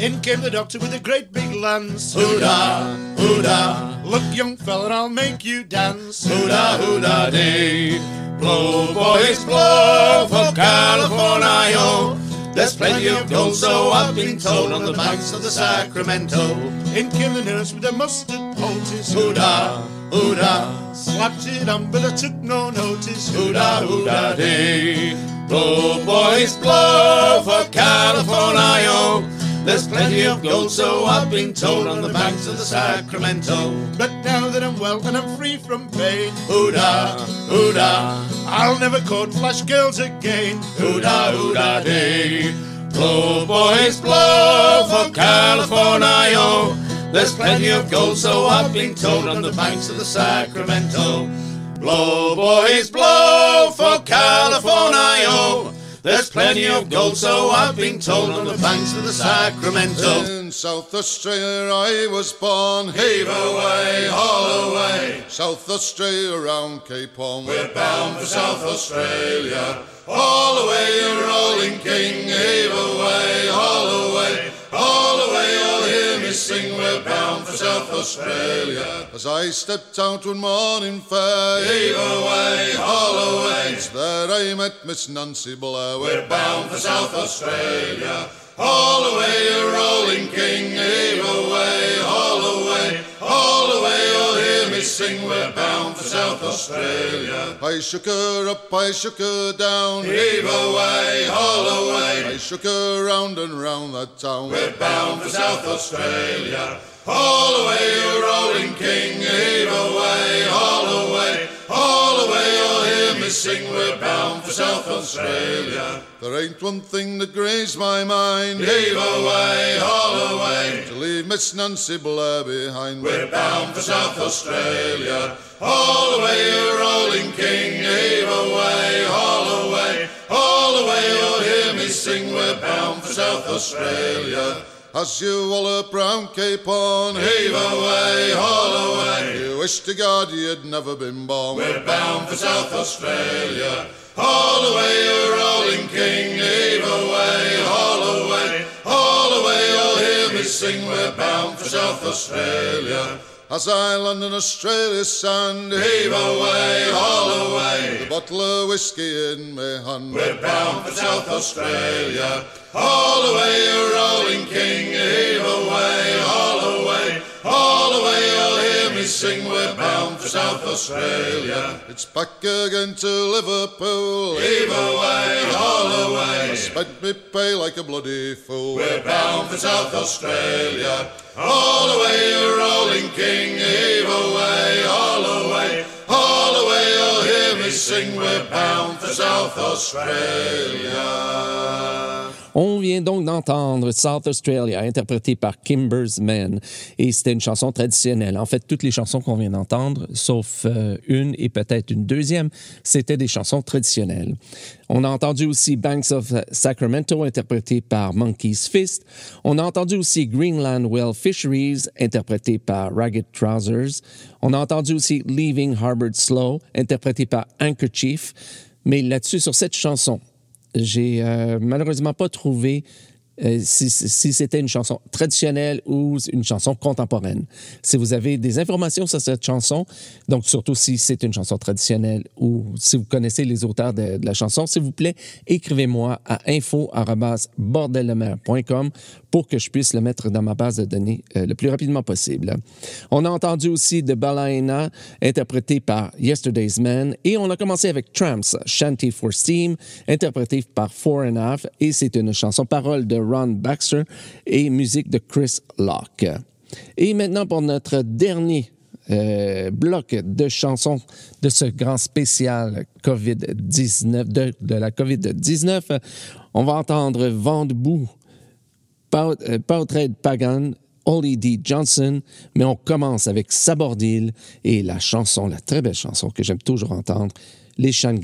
In came the doctor with a great big lance. Hoo-da, hoo-da. Look, young fella, I'll make you dance. Hoo-da, hoo-da day. Blow, boys, blow for California. oh. There's plenty of gold, so I've been told, on the banks of the Sacramento. In came the nurse with a mustard poultice. Hoo-da, hoo-da. Slapped it on, but I took no notice. Hoo-da, hoo-da day. Blow, boys, blow for California. oh. There's plenty of gold, so I've been told, on the banks of the Sacramento. But now that I'm well and I'm free from pain, hoo-da, hoo-da, I'll never court flash girls again. Hoo-da, hoo-da day. Blow, boys, blow for California. oh. There's plenty of gold, so I've been told, on the banks of the Sacramento. Blow, boys, blow for California. oh. There's plenty of gold, so I've been told, on the banks of the Sacramento. In South Australia I was born, heave away, haul away. South Australia round Cape Horn, we're bound for South Australia. Haul away, you rolling king, heave away, haul away. Haul away, you'll hear me sing, we're bound for South Australia. As I stepped out one morning fair, heave away, haul away. There I met Miss Nancy Blair, we're bound for South Australia. Haul away, you rolling king, heave away, haul away, haul away, me sing, we're bound for South Australia. I shook her up, I shook her down, heave away, haul away. I shook her round and round that town, we're bound for South Australia. Haul away, you rolling king, heave away, haul away, haul away, me sing, we're bound for South Australia. There ain't one thing that grazed my mind, heave away, haul away, to leave Miss Nancy Blair behind. We're bound for South Australia. Haul away, you rolling king, heave away, haul away, haul away, you'll hear me sing, we're bound for South Australia. As you wallop round Cape Horn, heave away, haul away. You wish to God you'd never been born. We're bound for South Australia. Haul away, you rolling king. Heave away, haul away, haul away. You'll hear me sing. We're bound for South Australia. As I land in Australia's sand, Heave away, haul away. The bottle of whiskey in my hand. We're bound for South Australia. Haul away, you rolling king. Heave away, haul away, haul way You'll hear me sing. We're bound for South Australia. It's back again to Liverpool. Heave away, haul away. I spent me pay like a bloody fool. We're bound for South Australia. All away, you rolling king. Heave away, all away, all away. You'll hear me sing. We're bound for South Australia. On vient donc d'entendre South Australia, interprété par Kimber's Men. Et c'était une chanson traditionnelle. En fait, toutes les chansons qu'on vient d'entendre, sauf euh, une et peut-être une deuxième, c'était des chansons traditionnelles. On a entendu aussi Banks of Sacramento, interprété par Monkey's Fist. On a entendu aussi Greenland Well Fisheries, interprété par Ragged Trousers. On a entendu aussi Leaving Harvard Slow, interprété par Handkerchief. Mais là-dessus, sur cette chanson, j'ai euh, malheureusement pas trouvé euh, si, c'était une chanson traditionnelle ou une chanson contemporaine. Si vous avez des informations sur cette chanson, donc surtout si c'est une chanson traditionnelle ou si vous connaissez les auteurs de, la chanson, s'il vous plaît, écrivez-moi à info@bordeldemer.com pour que je puisse le mettre dans ma base de données euh, le plus rapidement possible. On a entendu aussi de Balaina, interprété par Yesterday's Man, et on a commencé avec Tramps, Shanty for Steam, interprété par Four and a Half, et c'est une chanson parole de Ron Baxter et musique de Chris Locke. Et maintenant pour notre dernier euh, bloc de chansons de ce grand spécial COVID-19, de, de la COVID-19, on va entendre Vent debout, Portrait Pagan, Holly D. Johnson, mais on commence avec Sabordil et la chanson, la très belle chanson que j'aime toujours entendre, Les Chants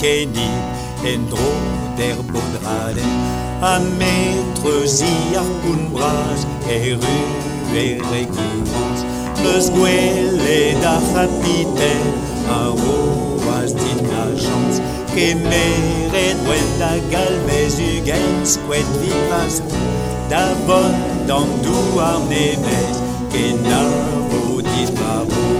neuden kenni en dro der bodraden A metre zi ar koun bras e ru e rekoumans Meus gwele da chapitel a roas din agence Ke meret da galmez ugen skouet vivas Da bon dan dou ar nemez Ke na vo dit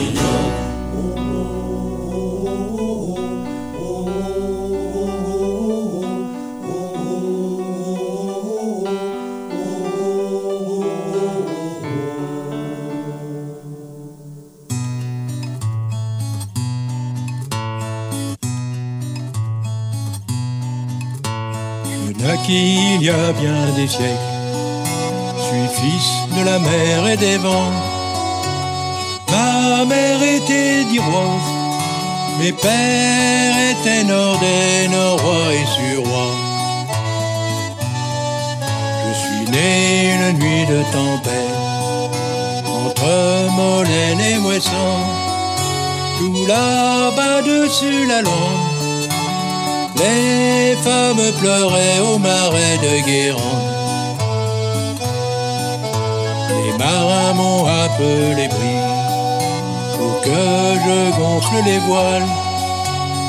il y a bien des siècles. Je suis fils de la mer et des vents. Ma mère était d'Iroise. Mes pères étaient nordais, norrois et surois. Je suis né une nuit de tempête. Entre Molène et Moisson. Tout là-bas dessus la lande. Les femmes pleuraient au marais de Guérande. Les marins m'ont appelé bris pour que je gonfle les voiles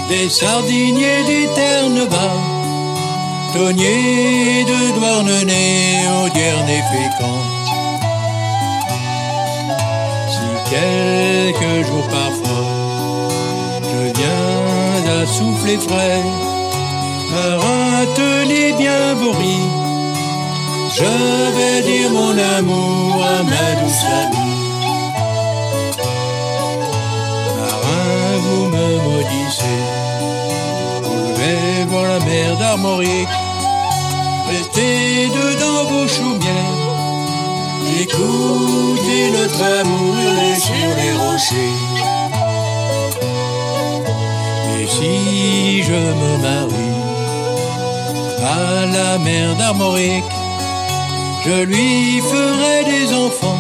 des sardiniers des ternes bas, tonniers de Douarnenez au Diernet fécond. Si quelques jours parfois je viens à souffler frais, Marin, tenez bien vos riz. Je vais dire mon amour à ma douce amie. Marin, vous me maudissez. Vais voir la mer d'Armorique. Restez dedans vos chaumières. Écoutez notre amour hurler sur les rochers. Et si je me marie à la mer d'Armorique, je lui ferai des enfants.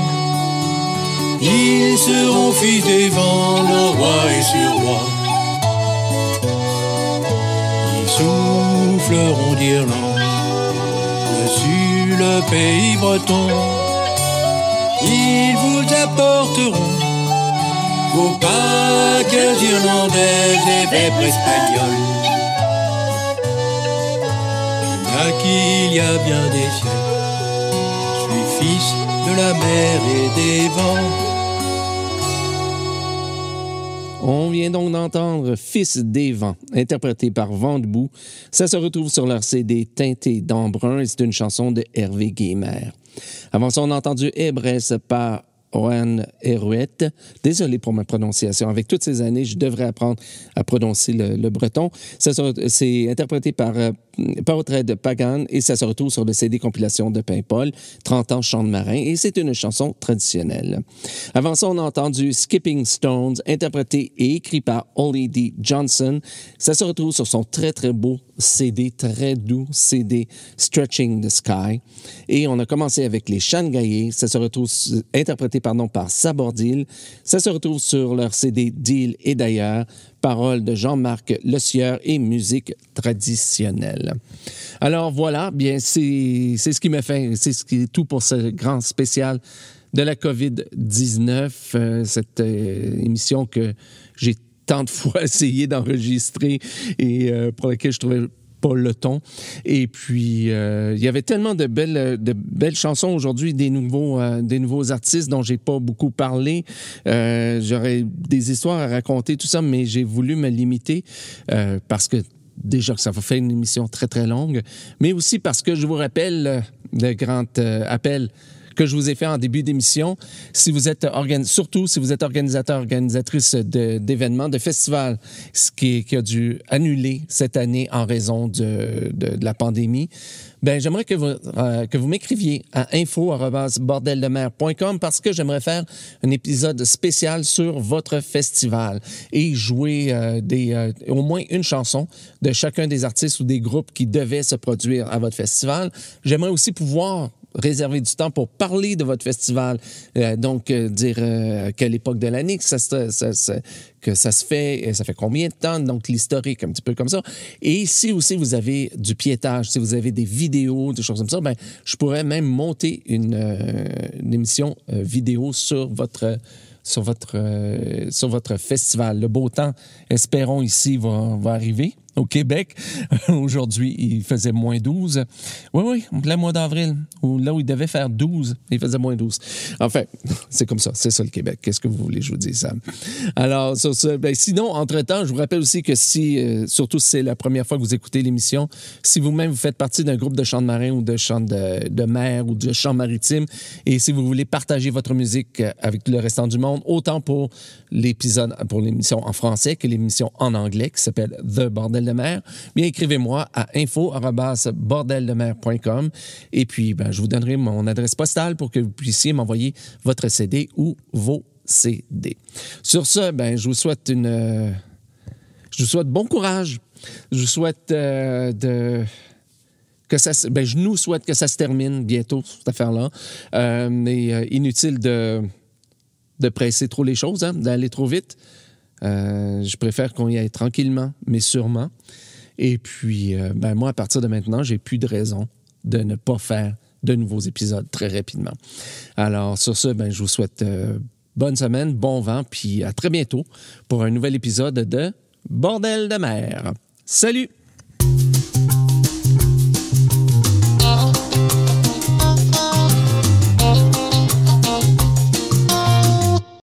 Ils seront fils des vents, le roi et sur roi. Ils souffleront d'Irlande dessus le pays breton. Ils vous apporteront vos paquets irlandaises et vêpres espagnoles. Y a bien des. Je suis fils de la mer et des vents. On vient donc d'entendre Fils des vents, interprété par Vent debout. Ça se retrouve sur leur CD Teinté d'embrun et c'est une chanson de Hervé Guémer. Avant ça, on a entendu Hébresse par Owen Herouet. Désolé pour ma prononciation. Avec toutes ces années, je devrais apprendre à prononcer le, le breton. C'est interprété par euh, Portrait de Pagan et ça se retrouve sur le CD compilation de Paimpol, 30 ans chant de marin, et c'est une chanson traditionnelle. Avant ça, on a entendu Skipping Stones, interprété et écrit par Ollie D. Johnson. Ça se retrouve sur son très, très beau CD, très doux CD Stretching the Sky. Et on a commencé avec les Shanghaiais. Ça se retrouve interprété pardon, par Sabordil. Ça se retrouve sur leur CD Deal et d'ailleurs paroles de Jean-Marc Le Sieur et musique traditionnelle. Alors voilà, bien c'est ce qui me fait, c'est ce qui est tout pour ce grand spécial de la COVID-19, euh, cette euh, émission que j'ai tant de <laughs> fois essayé d'enregistrer et euh, pour laquelle je trouvais pas le. Et puis, euh, il y avait tellement de belles, de belles chansons aujourd'hui, des nouveaux, euh, des nouveaux artistes dont j'ai pas beaucoup parlé. Euh, J'aurais des histoires à raconter, tout ça, mais j'ai voulu me limiter parce que déjà que ça va faire une émission très, très longue, mais aussi parce que je vous rappelle le grand appel que je vous ai fait en début d'émission. Si vous êtes surtout si vous êtes organisateur, organisatrice d'événements, de, festivals, ce qui, a dû annuler cette année en raison de, de- de la pandémie, ben j'aimerais que vous euh, que vous m'écriviez à info@bordeldemer.com parce que j'aimerais faire un épisode spécial sur votre festival et jouer euh, des euh, au moins une chanson de chacun des artistes ou des groupes qui devaient se produire à votre festival. J'aimerais aussi pouvoir réserver du temps pour parler de votre festival, Euh, donc euh, dire euh, quelle époque de l'année que ça, se- fait, euh, ça fait combien de temps, donc l'historique, un petit peu comme ça. Et si aussi vous avez du piétage, si vous avez des vidéos, des choses comme ça, ben, je pourrais même monter une, émission vidéo sur votre sur votre, sur votre festival. Le beau temps, espérons ici, va arriver au Québec. <laughs> Aujourd'hui, il faisait moins 12. Oui, oui, en plein mois d'avril, là où il devait faire 12, il faisait moins 12. Enfin, <laughs> c'est comme ça, c'est ça le Québec. Qu'est-ce que vous voulez, je vous dis, Sam? Alors, ben, sinon, entre-temps, je vous rappelle aussi que si, euh, surtout si c'est la première fois que vous écoutez l'émission, si vous-même vous faites partie d'un groupe de chants de marin ou de chants de, de mer ou de chants maritimes, et si vous voulez partager votre musique avec le restant du monde, autant pour l'épisode, pour l'émission en français que l'émission en anglais qui s'appelle The Bordel de mer, bien écrivez-moi à info@bordeldemer.com et puis ben, je vous donnerai mon adresse postale pour que vous puissiez m'envoyer votre CD ou vos CD. Sur ce, ben, je vous souhaite une, euh, je vous souhaite bon courage. Je vous souhaite euh, de que ça, ben, je nous souhaite que ça se termine bientôt cette affaire-là. Euh, mais inutile de de presser trop les choses, hein, d'aller trop vite. Euh, je préfère qu'on y aille tranquillement, mais sûrement. Et puis, euh, ben, moi, à partir de maintenant, j'ai plus de raison de ne pas faire de nouveaux épisodes très rapidement. Alors, sur ce, ben, je vous souhaite euh, bonne semaine, bon vent, puis à très bientôt pour un nouvel épisode de Bordel de mer. Salut!